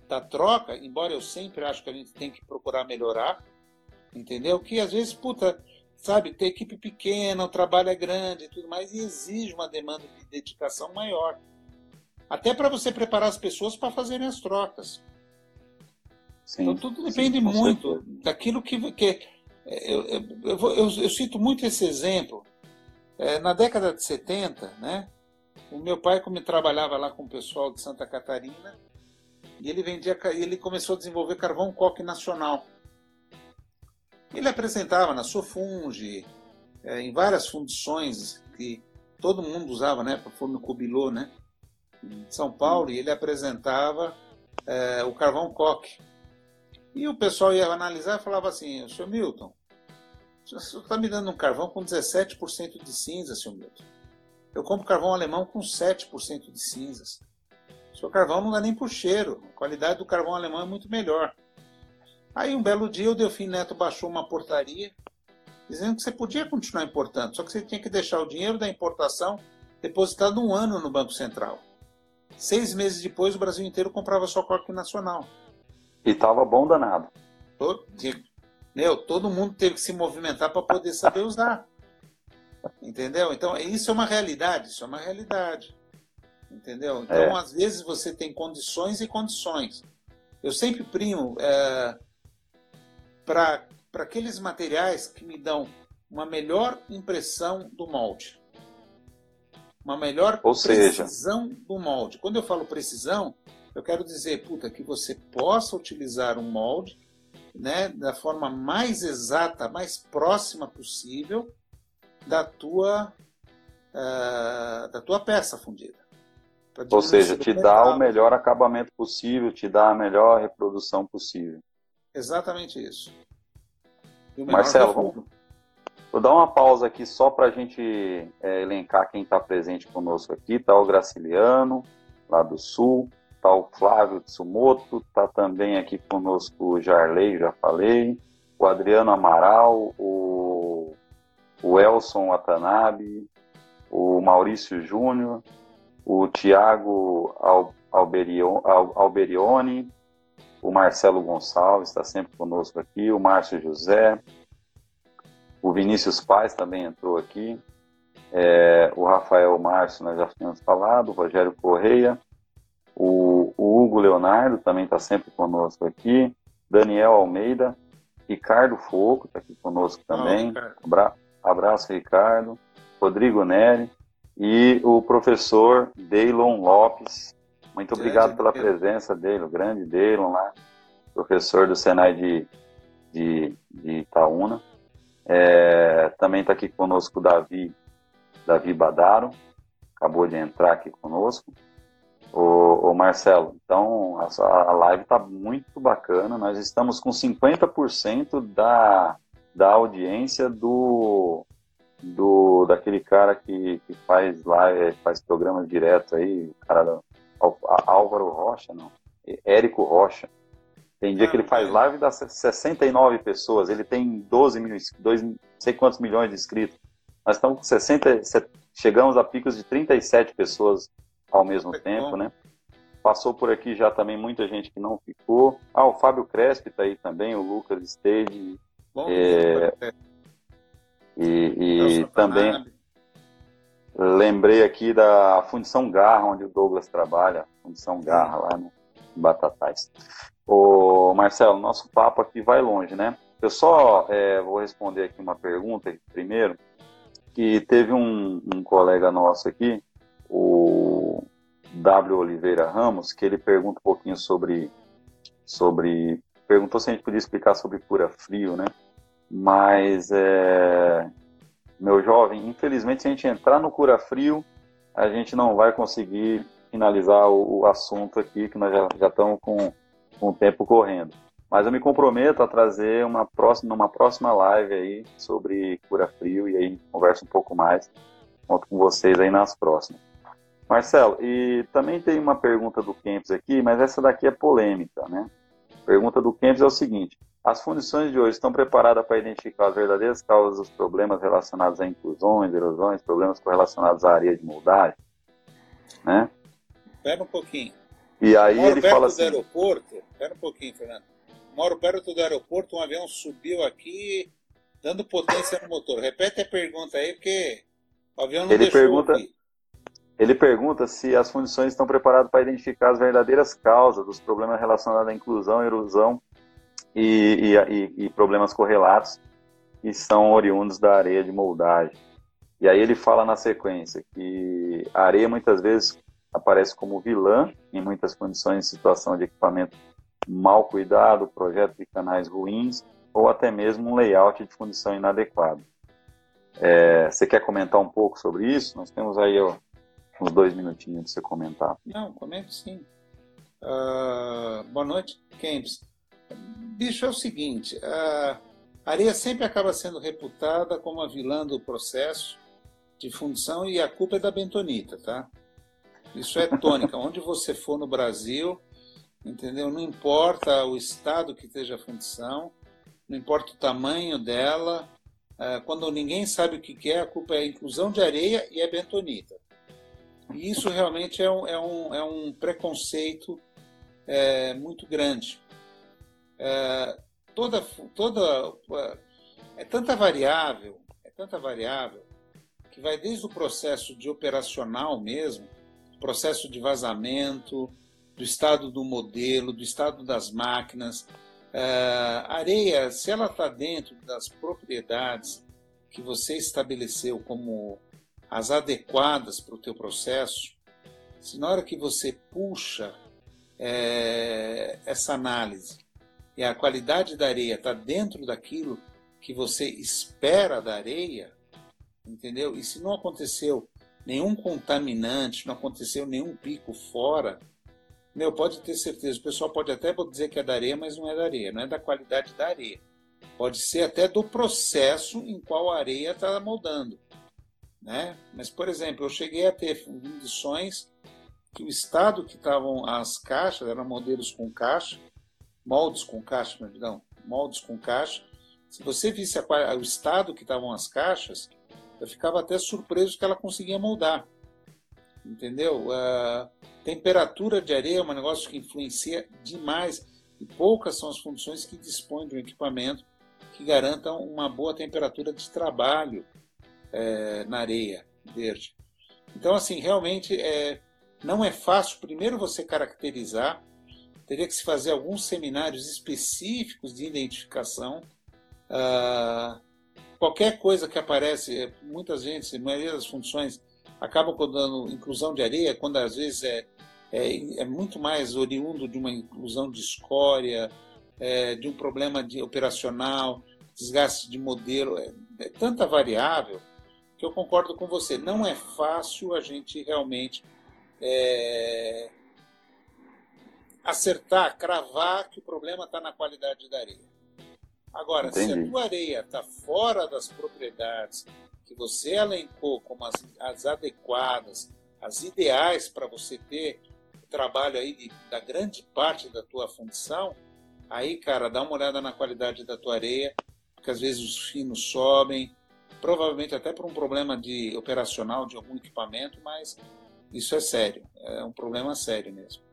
da troca, embora eu sempre acho que a gente tem que procurar melhorar, entendeu? Que às vezes, puta, sabe, ter equipe pequena, o trabalho é grande e tudo mais, e exige uma demanda de dedicação maior. Até para você preparar as pessoas para fazerem as trocas. Sim, então tudo depende sim, muito daquilo que. que eu, eu, eu, eu, cito muito esse exemplo. É, na década de 70, né, o meu pai, como trabalhava lá com o pessoal de Santa Catarina, e ele vendia, ele começou a desenvolver carvão coque nacional. Ele apresentava na Sofunge, é, em várias fundições que todo mundo usava, né, para forno Cubilô, né, em São Paulo, e ele apresentava é, o carvão coque. E o pessoal ia analisar e falava assim, senhor Milton, senhor está me dando um carvão com 17% de cinza, senhor Milton. Eu compro carvão alemão com 7% de cinzas. O seu carvão não dá nem por cheiro. A qualidade do carvão alemão é muito melhor. Aí um belo dia o Delfim Neto baixou uma portaria dizendo que você podia continuar importando, só que você tinha que deixar o dinheiro da importação depositado um ano no Banco Central. Seis meses depois o Brasil inteiro comprava só corte nacional. E tava bom danado. Todo, meu, todo mundo teve que se movimentar para poder saber usar. Entendeu? Então, isso é uma realidade, isso é uma realidade. Entendeu? Então, é. às vezes você tem condições e condições. Eu sempre primo é, para aqueles materiais que me dão uma melhor impressão do molde. Uma melhor Ou precisão seja... do molde. Quando eu falo precisão, eu quero dizer, puta, que você possa utilizar um molde né, da forma mais exata, mais próxima possível da tua, uh, da tua peça fundida. Ou seja, te dá o melhor acabamento possível, te dá a melhor reprodução possível. Exatamente isso. Marcelo, vamos, vou dar uma pausa aqui só para a gente é, elencar quem está presente conosco aqui. Está o Graciliano, lá do Sul, está o Flávio Tsumoto, está também aqui conosco o Jarley, já falei, o Adriano Amaral, o o Elson Watanabe, o Maurício Júnior, o Tiago Alberione, o Marcelo Gonçalves está sempre conosco aqui, o Márcio José, o Vinícius Paz também entrou aqui, é, o Rafael Márcio, nós já tínhamos falado, o Rogério Correia, o, o Hugo Leonardo também está sempre conosco aqui, Daniel Almeida, Ricardo Foco está aqui conosco também, Abraço, Ricardo, Rodrigo Neri. E o professor Deilon Lopes. Muito obrigado pela presença dele, o grande Deilon lá, professor do Senai de, de, de Itaúna. É, também está aqui conosco o Davi, Davi Badaro, acabou de entrar aqui conosco. O, Marcelo, então a, a live está muito bacana. Nós estamos com 50% da da audiência do, do daquele cara que, que faz é, faz programas direto aí, o cara da, Álvaro Rocha, não, Érico Rocha. Tem dia que ele faz live e dá 69 pessoas, ele tem 12 mil, 2, não sei quantos milhões de inscritos. Nós estamos com 60, chegamos a picos de 37 pessoas ao mesmo tempo, bom. né? Passou por aqui já também muita gente que não ficou. Ah, o Fábio Crespi está aí também, o Lucas Stage, Bom, é, e, e também lembrei aqui da Fundição Garra, onde o Douglas trabalha, Fundição Garra, lá no Batatais. Ô, Marcelo, nosso papo aqui vai longe, né? Eu só é, vou responder aqui uma pergunta primeiro, que teve um, um colega nosso aqui, o W. Oliveira Ramos, que ele pergunta um pouquinho sobre, sobre perguntou se a gente podia explicar sobre cura frio, né? Mas, é, meu jovem, infelizmente, se a gente entrar no cura frio, a gente não vai conseguir finalizar o, o assunto aqui, que nós já, já estamos com, com o tempo correndo. Mas eu me comprometo a trazer uma próxima, uma próxima live aí sobre cura frio e aí conversa um pouco mais. Conto com vocês aí nas próximas. Marcelo, e também tem uma pergunta do Kempis aqui, mas essa daqui é polêmica, né? Pergunta do Kempis é o seguinte: as fundições de hoje estão preparadas para identificar as verdadeiras causas dos problemas relacionados a inclusões, erosões, problemas correlacionados à areia de moldagem? Né? Espera um pouquinho. E aí Moro ele perto fala do assim: aeroporto. Espera um pouquinho, Fernando. Moro perto do aeroporto, um avião subiu aqui, dando potência no motor. Repete a pergunta aí, porque o avião não Ele deixou pergunta- ouvir. Ele pergunta se as fundições estão preparadas para identificar as verdadeiras causas dos problemas relacionados à inclusão, erosão e, e- e- problemas correlatos que são oriundos da areia de moldagem. E aí ele fala na sequência que a areia muitas vezes aparece como vilã em muitas condições situação de equipamento mal cuidado, projeto de canais ruins ou até mesmo um layout de fundição inadequado. É, você quer comentar um pouco sobre isso? Nós temos aí ó, uns dois minutinhos para você comentar. Não, comento sim. Ah, boa noite, Kempis. Bicho, é o seguinte, a areia sempre acaba sendo reputada como a vilã do processo de fundição e a culpa é da bentonita, tá? Isso é tônica. Onde você for no Brasil, entendeu? Não importa o estado que esteja a fundição, não importa o tamanho dela, ah, quando ninguém sabe o que que é, a culpa é a inclusão de areia e é bentonita. E isso realmente é um, é um, é um preconceito é, muito grande. É, toda, toda, é tanta variável, é tanta variável, que vai desde o processo de operacional mesmo, processo de vazamento, do estado do modelo, do estado das máquinas. É, a areia, se ela está dentro das propriedades que você estabeleceu como as adequadas para o teu processo, se na hora que você puxa é, essa análise e a qualidade da areia está dentro daquilo que você espera da areia, entendeu? E se não aconteceu nenhum contaminante, não aconteceu nenhum pico fora, meu, pode ter certeza, o pessoal pode até dizer que é da areia, mas não é da areia, não é da qualidade da areia. Pode ser até do processo em qual a areia está moldando. Né? Mas, por exemplo, eu cheguei a ter fundições que o estado que estavam as caixas, eram modelos com caixa, moldes com caixa, perdão, moldes com caixa. Se você visse a, o estado que estavam as caixas, eu ficava até surpreso que ela conseguia moldar. Entendeu? A temperatura de areia é um negócio que influencia demais e poucas são as fundições que dispõem de um equipamento que garanta uma boa temperatura de trabalho é, na areia verde. Então, assim, realmente é, não é fácil, primeiro, você caracterizar, teria que se fazer alguns seminários específicos de identificação. Ah, qualquer coisa que aparece, muitas vezes, a maioria das funções acabam dando inclusão de areia, quando às vezes é, é, é muito mais oriundo de uma inclusão de escória, é, de um problema de operacional, desgaste de modelo, é, é tanta variável que eu concordo com você. Não é fácil a gente realmente é, acertar, cravar que o problema está na qualidade da areia. Agora, Entendi. se a tua areia está fora das propriedades que você elencou como as, as adequadas, as ideais para você ter o trabalho aí de, da grande parte da tua fundição, aí, cara, dá uma olhada na qualidade da tua areia, porque às vezes os finos sobem, provavelmente até por um problema de operacional de algum equipamento, mas isso é sério, é um problema sério mesmo.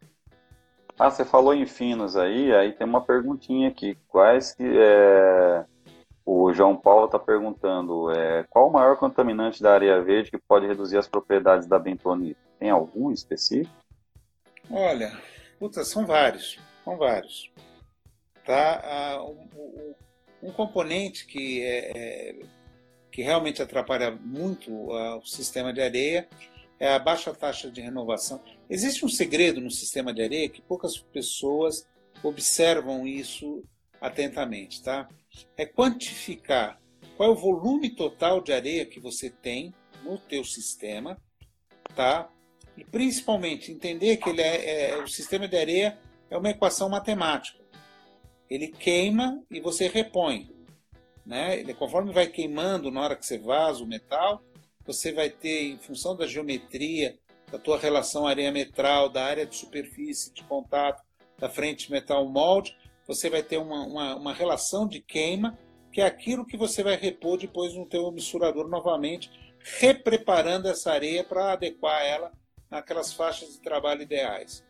Ah, você falou em finos aí, aí tem uma perguntinha aqui. Quais que é... o João Paulo está perguntando é, qual o maior contaminante da areia verde que pode reduzir as propriedades da bentonita? Tem algum específico? Olha, puta, são vários, são vários. Tá? Ah, um, um, um, componente que é, é, que realmente atrapalha muito uh, o sistema de areia é a baixa taxa de renovação. Existe um segredo no sistema de areia que poucas pessoas observam isso atentamente, tá? É quantificar qual é o volume total de areia que você tem no teu sistema, tá? E principalmente entender que ele é, é, o sistema de areia é uma equação matemática. Ele queima e você repõe. Né? Conforme vai queimando na hora que você vaza o metal, você vai ter, em função da geometria, da tua relação areia metral, da área de superfície de contato, da frente metal molde, você vai ter uma, uma, uma relação de queima, que é aquilo que você vai repor depois no teu misturador novamente, repreparando essa areia para adequar ela naquelas faixas de trabalho ideais.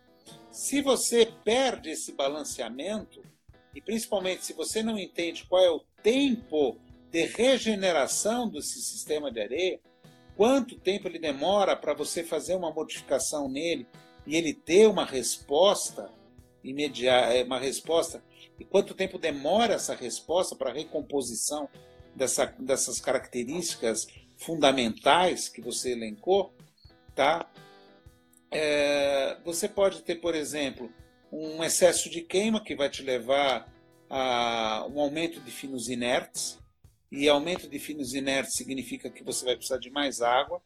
Se você perde esse balanceamento, e principalmente se você não entende qual é o tempo de regeneração desse sistema de areia, quanto tempo ele demora para você fazer uma modificação nele e ele ter uma resposta imediata, é, uma resposta, e quanto tempo demora essa resposta para a recomposição dessa, dessas características fundamentais que você elencou, tá? É, você pode ter, por exemplo, um excesso de queima que vai te levar a um aumento de finos inertes, e aumento de finos inertes significa que você vai precisar de mais água,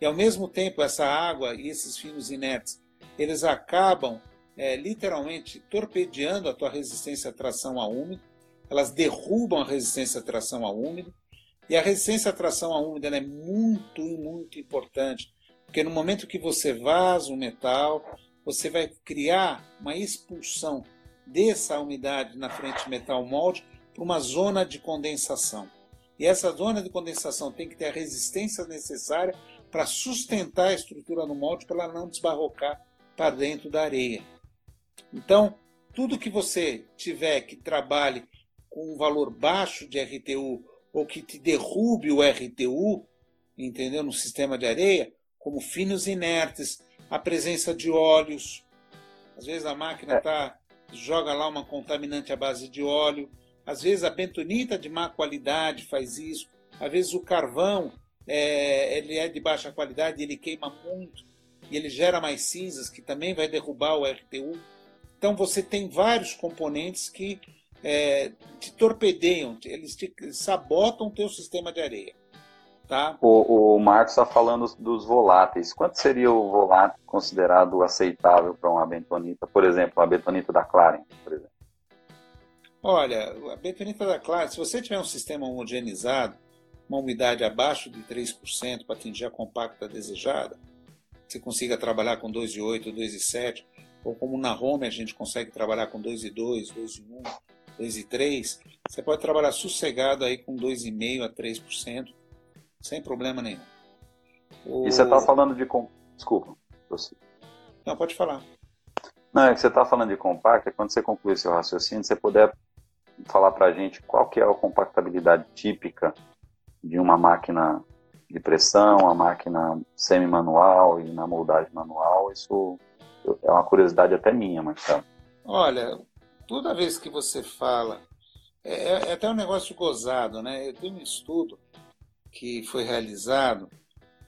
e ao mesmo tempo essa água e esses finos inertes, eles acabam é, literalmente torpedeando a tua resistência à tração a úmido, elas derrubam a resistência à tração a úmido, e a resistência à tração a úmido é muito, muito importante, porque no momento que você vaza o metal, você vai criar uma expulsão dessa umidade na frente metal molde para uma zona de condensação. E essa zona de condensação tem que ter a resistência necessária para sustentar a estrutura no molde para ela não desbarrocar para dentro da areia. Então, tudo que você tiver que trabalhe com um valor baixo de RTU ou que te derrube o RTU, entendeu? No sistema de areia, como finos inertes, a presença de óleos. Às vezes a máquina tá, joga lá uma contaminante à base de óleo. Às vezes a bentonita de má qualidade faz isso. Às vezes o carvão é, ele é de baixa qualidade, ele queima muito e ele gera mais cinzas, que também vai derrubar o RTU. Então você tem vários componentes que é, te torpedeiam, eles te sabotam o teu sistema de areia. Tá? O, o Marcos está falando dos voláteis. Quanto seria o volátil considerado aceitável para uma bentonita? Por exemplo, a bentonita da Claren, por exemplo. Olha, a bentonita da Claren, se você tiver um sistema homogeneizado, uma umidade abaixo de 3% para atingir a compacta desejada, você consiga trabalhar com 2,8, 2,7, ou como na home a gente consegue trabalhar com 2,2, 2,1, 2,3, você pode trabalhar sossegado aí com 2,5% a 3%, sem problema nenhum. O... E você está falando de. Desculpa. Você... Não, pode falar. Não, é que você está falando de compacta, quando você concluir seu raciocínio, você puder falar para a gente qual que é a compactabilidade típica de uma máquina de pressão, uma máquina semi-manual e na moldagem manual, isso é uma curiosidade até minha, Marcelo. Olha, toda vez que você fala, é, é, até um negócio gozado, né? Eu tenho um estudo que foi realizado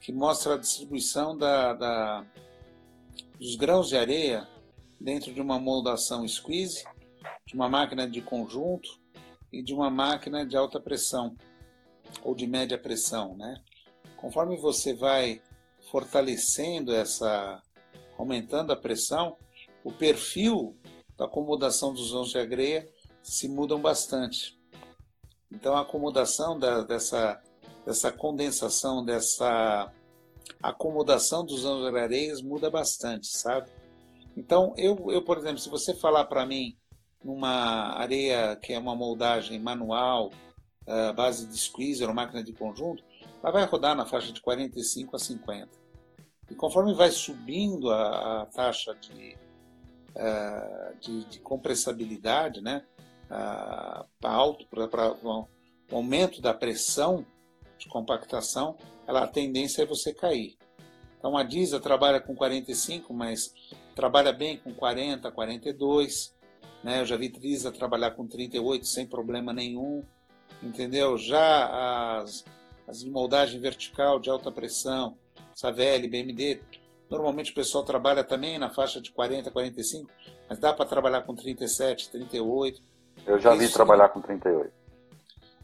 que mostra a distribuição da, da, dos grãos de areia dentro de uma moldação squeeze, de uma máquina de conjunto e de uma máquina de alta pressão ou de média pressão, né? Conforme você vai fortalecendo essa, aumentando a pressão, o perfil da acomodação dos grãos de areia se mudam bastante. Então a acomodação da, dessa dessa condensação, dessa acomodação dos areias muda bastante, sabe? Então, eu, eu por exemplo, se você falar para mim numa areia que é uma moldagem manual, uh, base de squeezer ou máquina de conjunto, ela vai rodar na faixa de 45 a 50. E conforme vai subindo a, a taxa de, uh, de, de, compressabilidade, né, uh, para alto, para o aumento da pressão, de compactação, ela, a tendência é você cair. Então a Disa trabalha com 45, mas trabalha bem com 40, 42. Né? Eu já vi Disa trabalhar com 38 sem problema nenhum. Entendeu? Já as, as de moldagem vertical de alta pressão, Savelli, BMD, normalmente o pessoal trabalha também na faixa de 40, 45, mas dá para trabalhar com 37, 38. Eu já Isso, vi trabalhar com 38.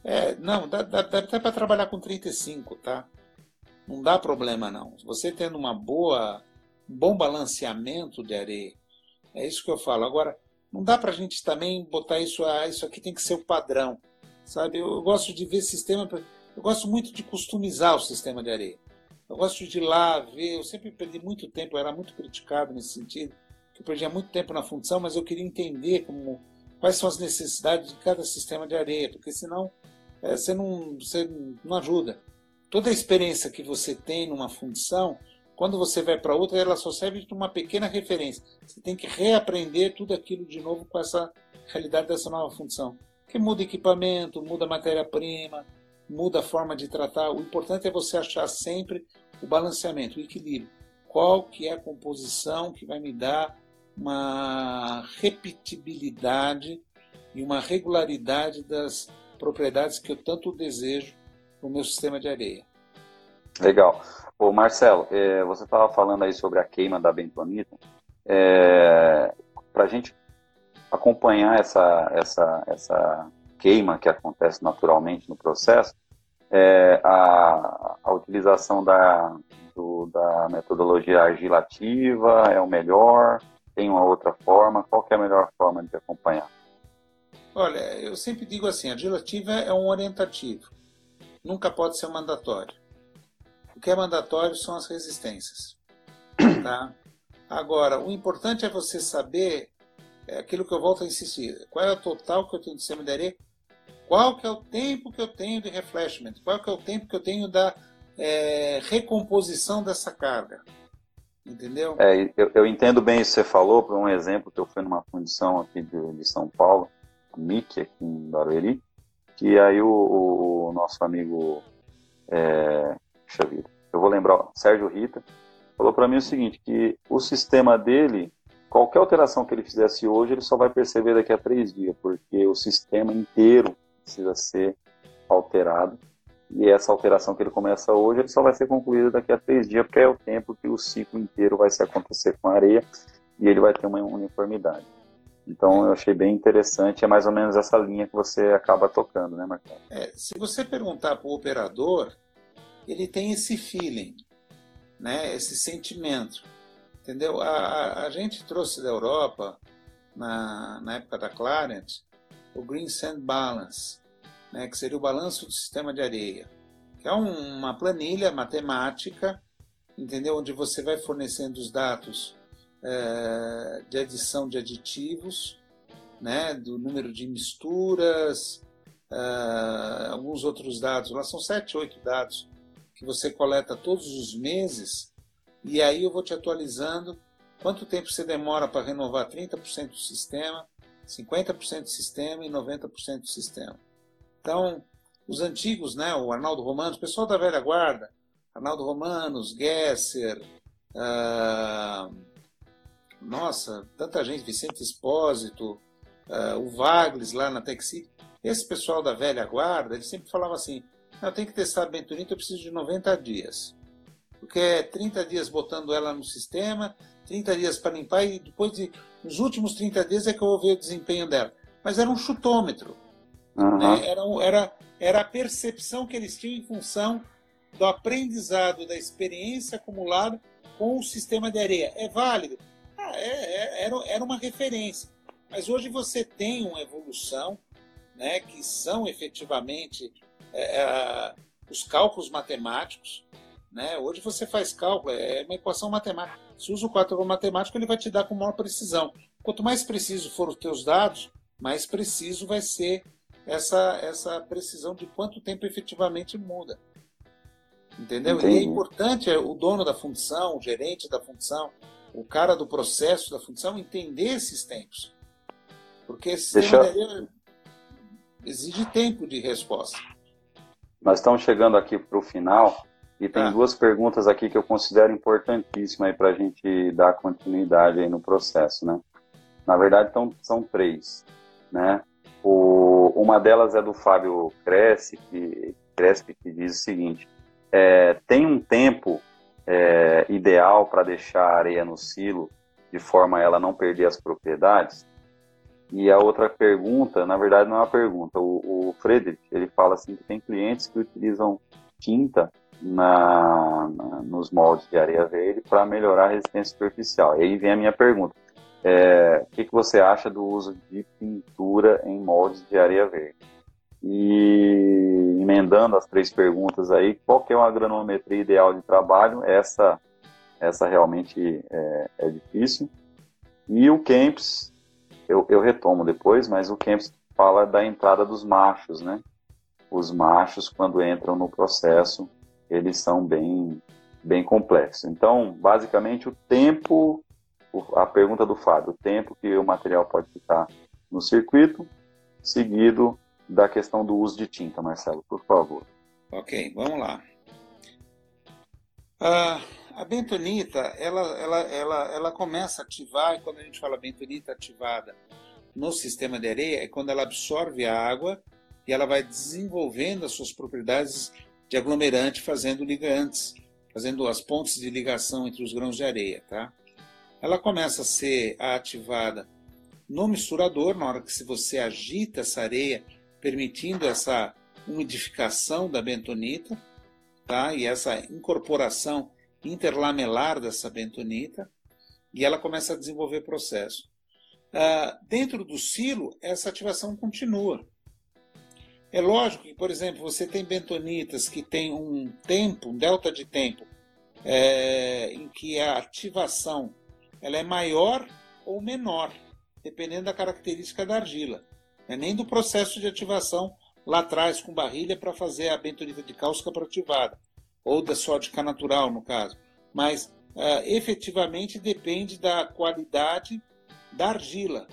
É, não, dá, dá, dá até para trabalhar com 35, tá? Não dá problema não. Você tendo uma boa um bom balanceamento de areia. É isso que eu falo. Agora, não dá para a gente também botar isso, ah, isso aqui tem que ser o padrão, sabe? Eu, eu gosto de ver sistema, eu gosto muito de customizar o sistema de areia. Eu gosto de ir lá ver, eu sempre perdi muito tempo, eu era muito criticado nesse sentido, que eu perdia muito tempo na função, mas eu queria entender como, quais são as necessidades de cada sistema de areia, porque senão é, você, não, você não ajuda. Toda a experiência que você tem numa função, quando você vai para outra, ela só serve de uma pequena referência. Você tem que reaprender tudo aquilo de novo com essa realidade dessa nova função. Que muda equipamento, muda matéria-prima, muda a forma de tratar. O importante é você achar sempre o balanceamento, o equilíbrio. Qual que é a composição que vai me dar uma repetibilidade e uma regularidade das propriedades que eu tanto desejo no meu sistema de areia. Legal. Ô Marcelo, é, você estava falando aí sobre a queima da bentonita. É, Para a gente acompanhar essa, essa, essa queima que acontece naturalmente no processo, é, a, a utilização da, do, da metodologia argilativa é o melhor? Tem uma outra forma? Qual é a melhor forma de acompanhar? Olha, eu sempre digo assim, a argilativa é um orientativo, nunca pode ser mandatório. O que é mandatório são as resistências. Tá? Agora, o importante é você saber é aquilo que eu volto a insistir. Qual é o total que eu tenho de areia qual que é o tempo que eu tenho de refreshment? Qual que é o tempo que eu tenho da é, recomposição dessa carga? Entendeu? É, eu, eu, entendo bem isso que você falou, por um exemplo que eu fui numa fundição aqui de, de São Paulo, MIC, aqui em Barueri, que aí o, o, nosso amigo, é, vida, eu vou lembrar, ó, Sérgio Rita, falou para mim o seguinte, que o sistema dele, qualquer alteração que ele fizesse hoje, ele só vai perceber daqui a três dias, porque o sistema inteiro precisa ser alterado. E essa alteração que ele começa hoje, ele só vai ser concluída daqui a três dias, porque é o tempo que o ciclo inteiro vai se acontecer com a areia e ele vai ter uma uniformidade. Então eu achei bem interessante, é mais ou menos essa linha que você acaba tocando, né, Marcelo? É, se você perguntar para o operador, ele tem esse feeling, né, esse sentimento, entendeu? A, a, a gente trouxe da Europa, na, na época da Clarent, o Green Sand Balance, né, que seria o balanço do sistema de areia, que é um, uma planilha matemática, entendeu? Onde você vai fornecendo os dados é, de adição de aditivos, né, do número de misturas, é, alguns outros dados. Lá são sete, oito dados que você coleta todos os meses e aí eu vou te atualizando quanto tempo você demora para renovar 30% do sistema, 50% de sistema e 90% de sistema. Então, os antigos, né, o Arnaldo Romanos, o pessoal da velha guarda, Arnaldo Romanos, Gesser, uh, nossa, tanta gente, Vicente Espósito, uh, o Vagles lá na Texi, esse pessoal da velha guarda, ele sempre falava assim, eu tenho que testar a bentonita, eu preciso de 90 dias. Porque é 30 dias botando ela no sistema, 30 dias para limpar e depois de, nos últimos 30 dias é que eu vou ver o desempenho dela. Mas era um chutômetro. Uhum. Né? Era, era, era a percepção que eles tinham em função do aprendizado, da experiência acumulada com o sistema de areia. É válido? Ah, é, é, era, era uma referência. Mas hoje você tem uma evolução né, que são efetivamente é, é os cálculos matemáticos. Né? Hoje você faz cálculo, é uma equação matemática. Se usa o cálculo matemático, ele vai te dar com maior precisão. Quanto mais preciso for os teus dados, mais preciso vai ser essa, essa precisão de quanto tempo efetivamente muda. Entendeu? Entendi. E é importante é, o dono da função, o gerente da função, o cara do processo da função entender esses tempos. Porque esse Deixa... sistema exige tempo de resposta. Nós estamos chegando aqui para o final. E tem ah. duas perguntas aqui que eu considero importantíssimas para a gente dar continuidade aí no processo, né? Na verdade, então, são três, né? O, uma delas é do Fábio Cresce, que, Cresce, que diz o seguinte, é, tem um tempo é, ideal para deixar a areia no silo de forma a ela não perder as propriedades? E a outra pergunta, na verdade não é uma pergunta, o, o Frederick, ele fala assim que tem clientes que utilizam tinta na, na, nos moldes de areia verde para melhorar a resistência superficial. E aí vem a minha pergunta. É, o que, que você acha do uso de pintura em moldes de areia verde? E emendando as três perguntas aí, qual que é uma granometria ideal de trabalho? Essa, essa realmente é, é difícil. E o Kempis, eu, eu retomo depois, mas o Kempis fala da entrada dos machos, né? Os machos, quando entram no processo, eles são bem, bem complexos. Então, basicamente, o tempo, a pergunta do Fábio, o tempo que o material pode ficar no circuito, seguido da questão do uso de tinta, Marcelo, por favor. Ok, vamos lá. Uh, a bentonita, ela, ela, ela, ela começa a ativar, e quando a gente fala bentonita ativada no sistema de areia, é quando ela absorve a água e ela vai desenvolvendo as suas propriedades de aglomerante, fazendo ligantes, fazendo as pontes de ligação entre os grãos de areia. Tá? Ela começa a ser ativada no misturador, na hora que se você agita essa areia, permitindo essa umidificação da bentonita, tá? e essa incorporação interlamelar dessa bentonita, e ela começa a desenvolver processo. Uh, dentro do silo, essa ativação continua. É lógico que, por exemplo, você tem bentonitas que tem um tempo, um delta de tempo, é, em que a ativação ela é maior ou menor, dependendo da característica da argila né? nem do processo de ativação lá atrás com barrilha para fazer a bentonita de cálcica para ativada, ou da sódica natural, no caso. Mas uh, efetivamente depende da qualidade da argila.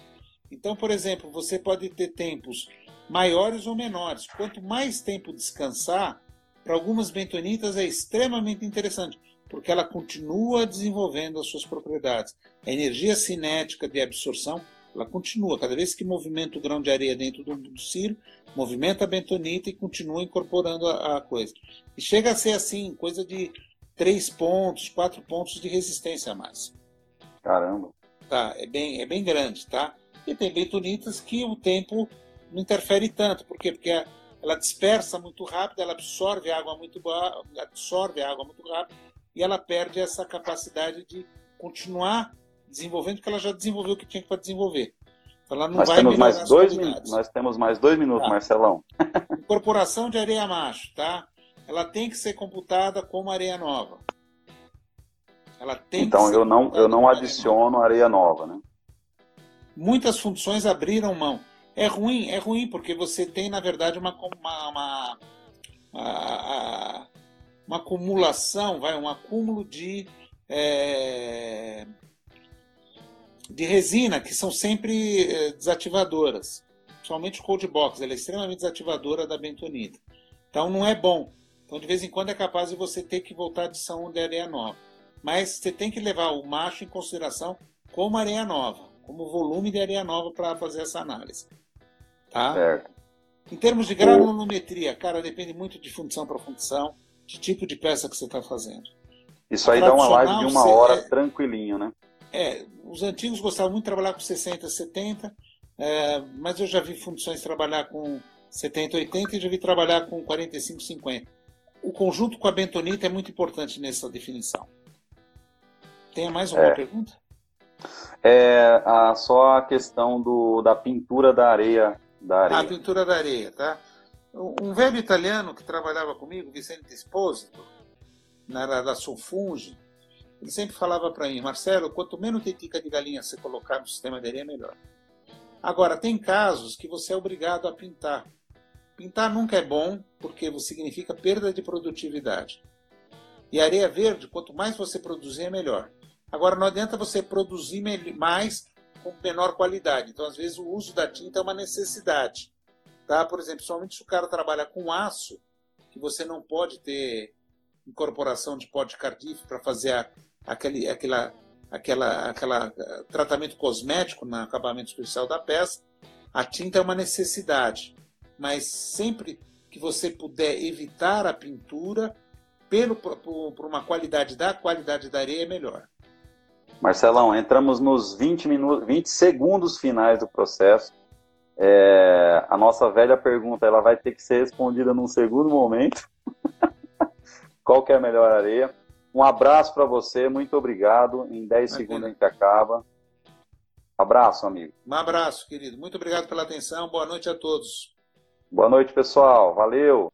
Então, por exemplo, você pode ter tempos maiores ou menores. Quanto mais tempo descansar, para algumas bentonitas é extremamente interessante, porque ela continua desenvolvendo as suas propriedades. A energia cinética de absorção ela continua. Cada vez que movimenta o grão de areia dentro do, do ciro, movimenta a bentonita e continua incorporando a, a, coisa. E chega a ser assim, coisa de 3 pontos, 4 pontos de resistência a mais. Caramba. Tá, é bem, é bem grande, tá? E tem bentonitas que o tempo não interfere tanto. Por quê? Porque ela dispersa muito rápido, ela absorve água muito absorve água muito rápido e ela perde essa capacidade de continuar desenvolvendo, porque ela já desenvolveu o que tinha para desenvolver. Então, ela não nós vai temos mais dois minutos. Nós temos mais dois minutos, tá. Marcelão. Incorporação de areia macho, tá? Ela tem que ser computada como areia nova. Ela tem então eu não eu não adiciono areia nova, né? Muitas funções abriram mão. É ruim, é ruim porque você tem na verdade uma uma, uma, uma, uma acumulação, vai um acúmulo de é, de resina, que são sempre eh, desativadoras. Principalmente o cold box, ela é extremamente desativadora da bentonita. Então não é bom. Então de vez em quando é capaz de você ter que voltar de São de areia nova. Mas você tem que levar o macho em consideração como areia nova, como volume de areia nova para fazer essa análise. Tá? Certo. Em termos de granulometria, cara, depende muito de função para função, de tipo de peça que você está fazendo. Isso aí dá uma live de uma hora é... tranquilinho, né? É, os antigos gostavam muito de trabalhar com 60, 70, é, mas eu já vi funções trabalhar com 70, 80 e já vi trabalhar com 45, 50. O conjunto com a bentonita é muito importante nessa definição. Tem mais alguma é. pergunta? É a, só a questão do, da pintura da areia. Da areia. Ah, a pintura da areia, tá? Um velho italiano que trabalhava comigo, Vicente Esposito, na da Sulfunge, ele sempre falava para mim, Marcelo, quanto menos tetica de galinha você colocar no sistema de areia, melhor. Agora, tem casos que você é obrigado a pintar. Pintar nunca é bom, porque significa perda de produtividade. E areia verde, quanto mais você produzir, é melhor. Agora, não adianta você produzir mais com menor qualidade. Então, às vezes, o uso da tinta é uma necessidade. Tá? Por exemplo, somente se o cara trabalha com aço, que você não pode ter incorporação de pó de cardífero para fazer a, aquele, aquela, aquela, aquela eh, tratamento cosmético no acabamento superficial da peça, a tinta é uma necessidade, mas sempre que você puder evitar a pintura, pelo, por, por uma qualidade da qualidade da areia, é melhor. Marcelão, entramos nos 20, minutos, 20 segundos finais do processo. É, a nossa velha pergunta ela vai ter que ser respondida num segundo momento. qual que é a melhor areia. Um abraço para você, muito obrigado. Em 10 segundos a gente acaba. Abraço, amigo. Um abraço, querido. Muito obrigado pela atenção. Boa noite a todos. Boa noite, pessoal. Valeu.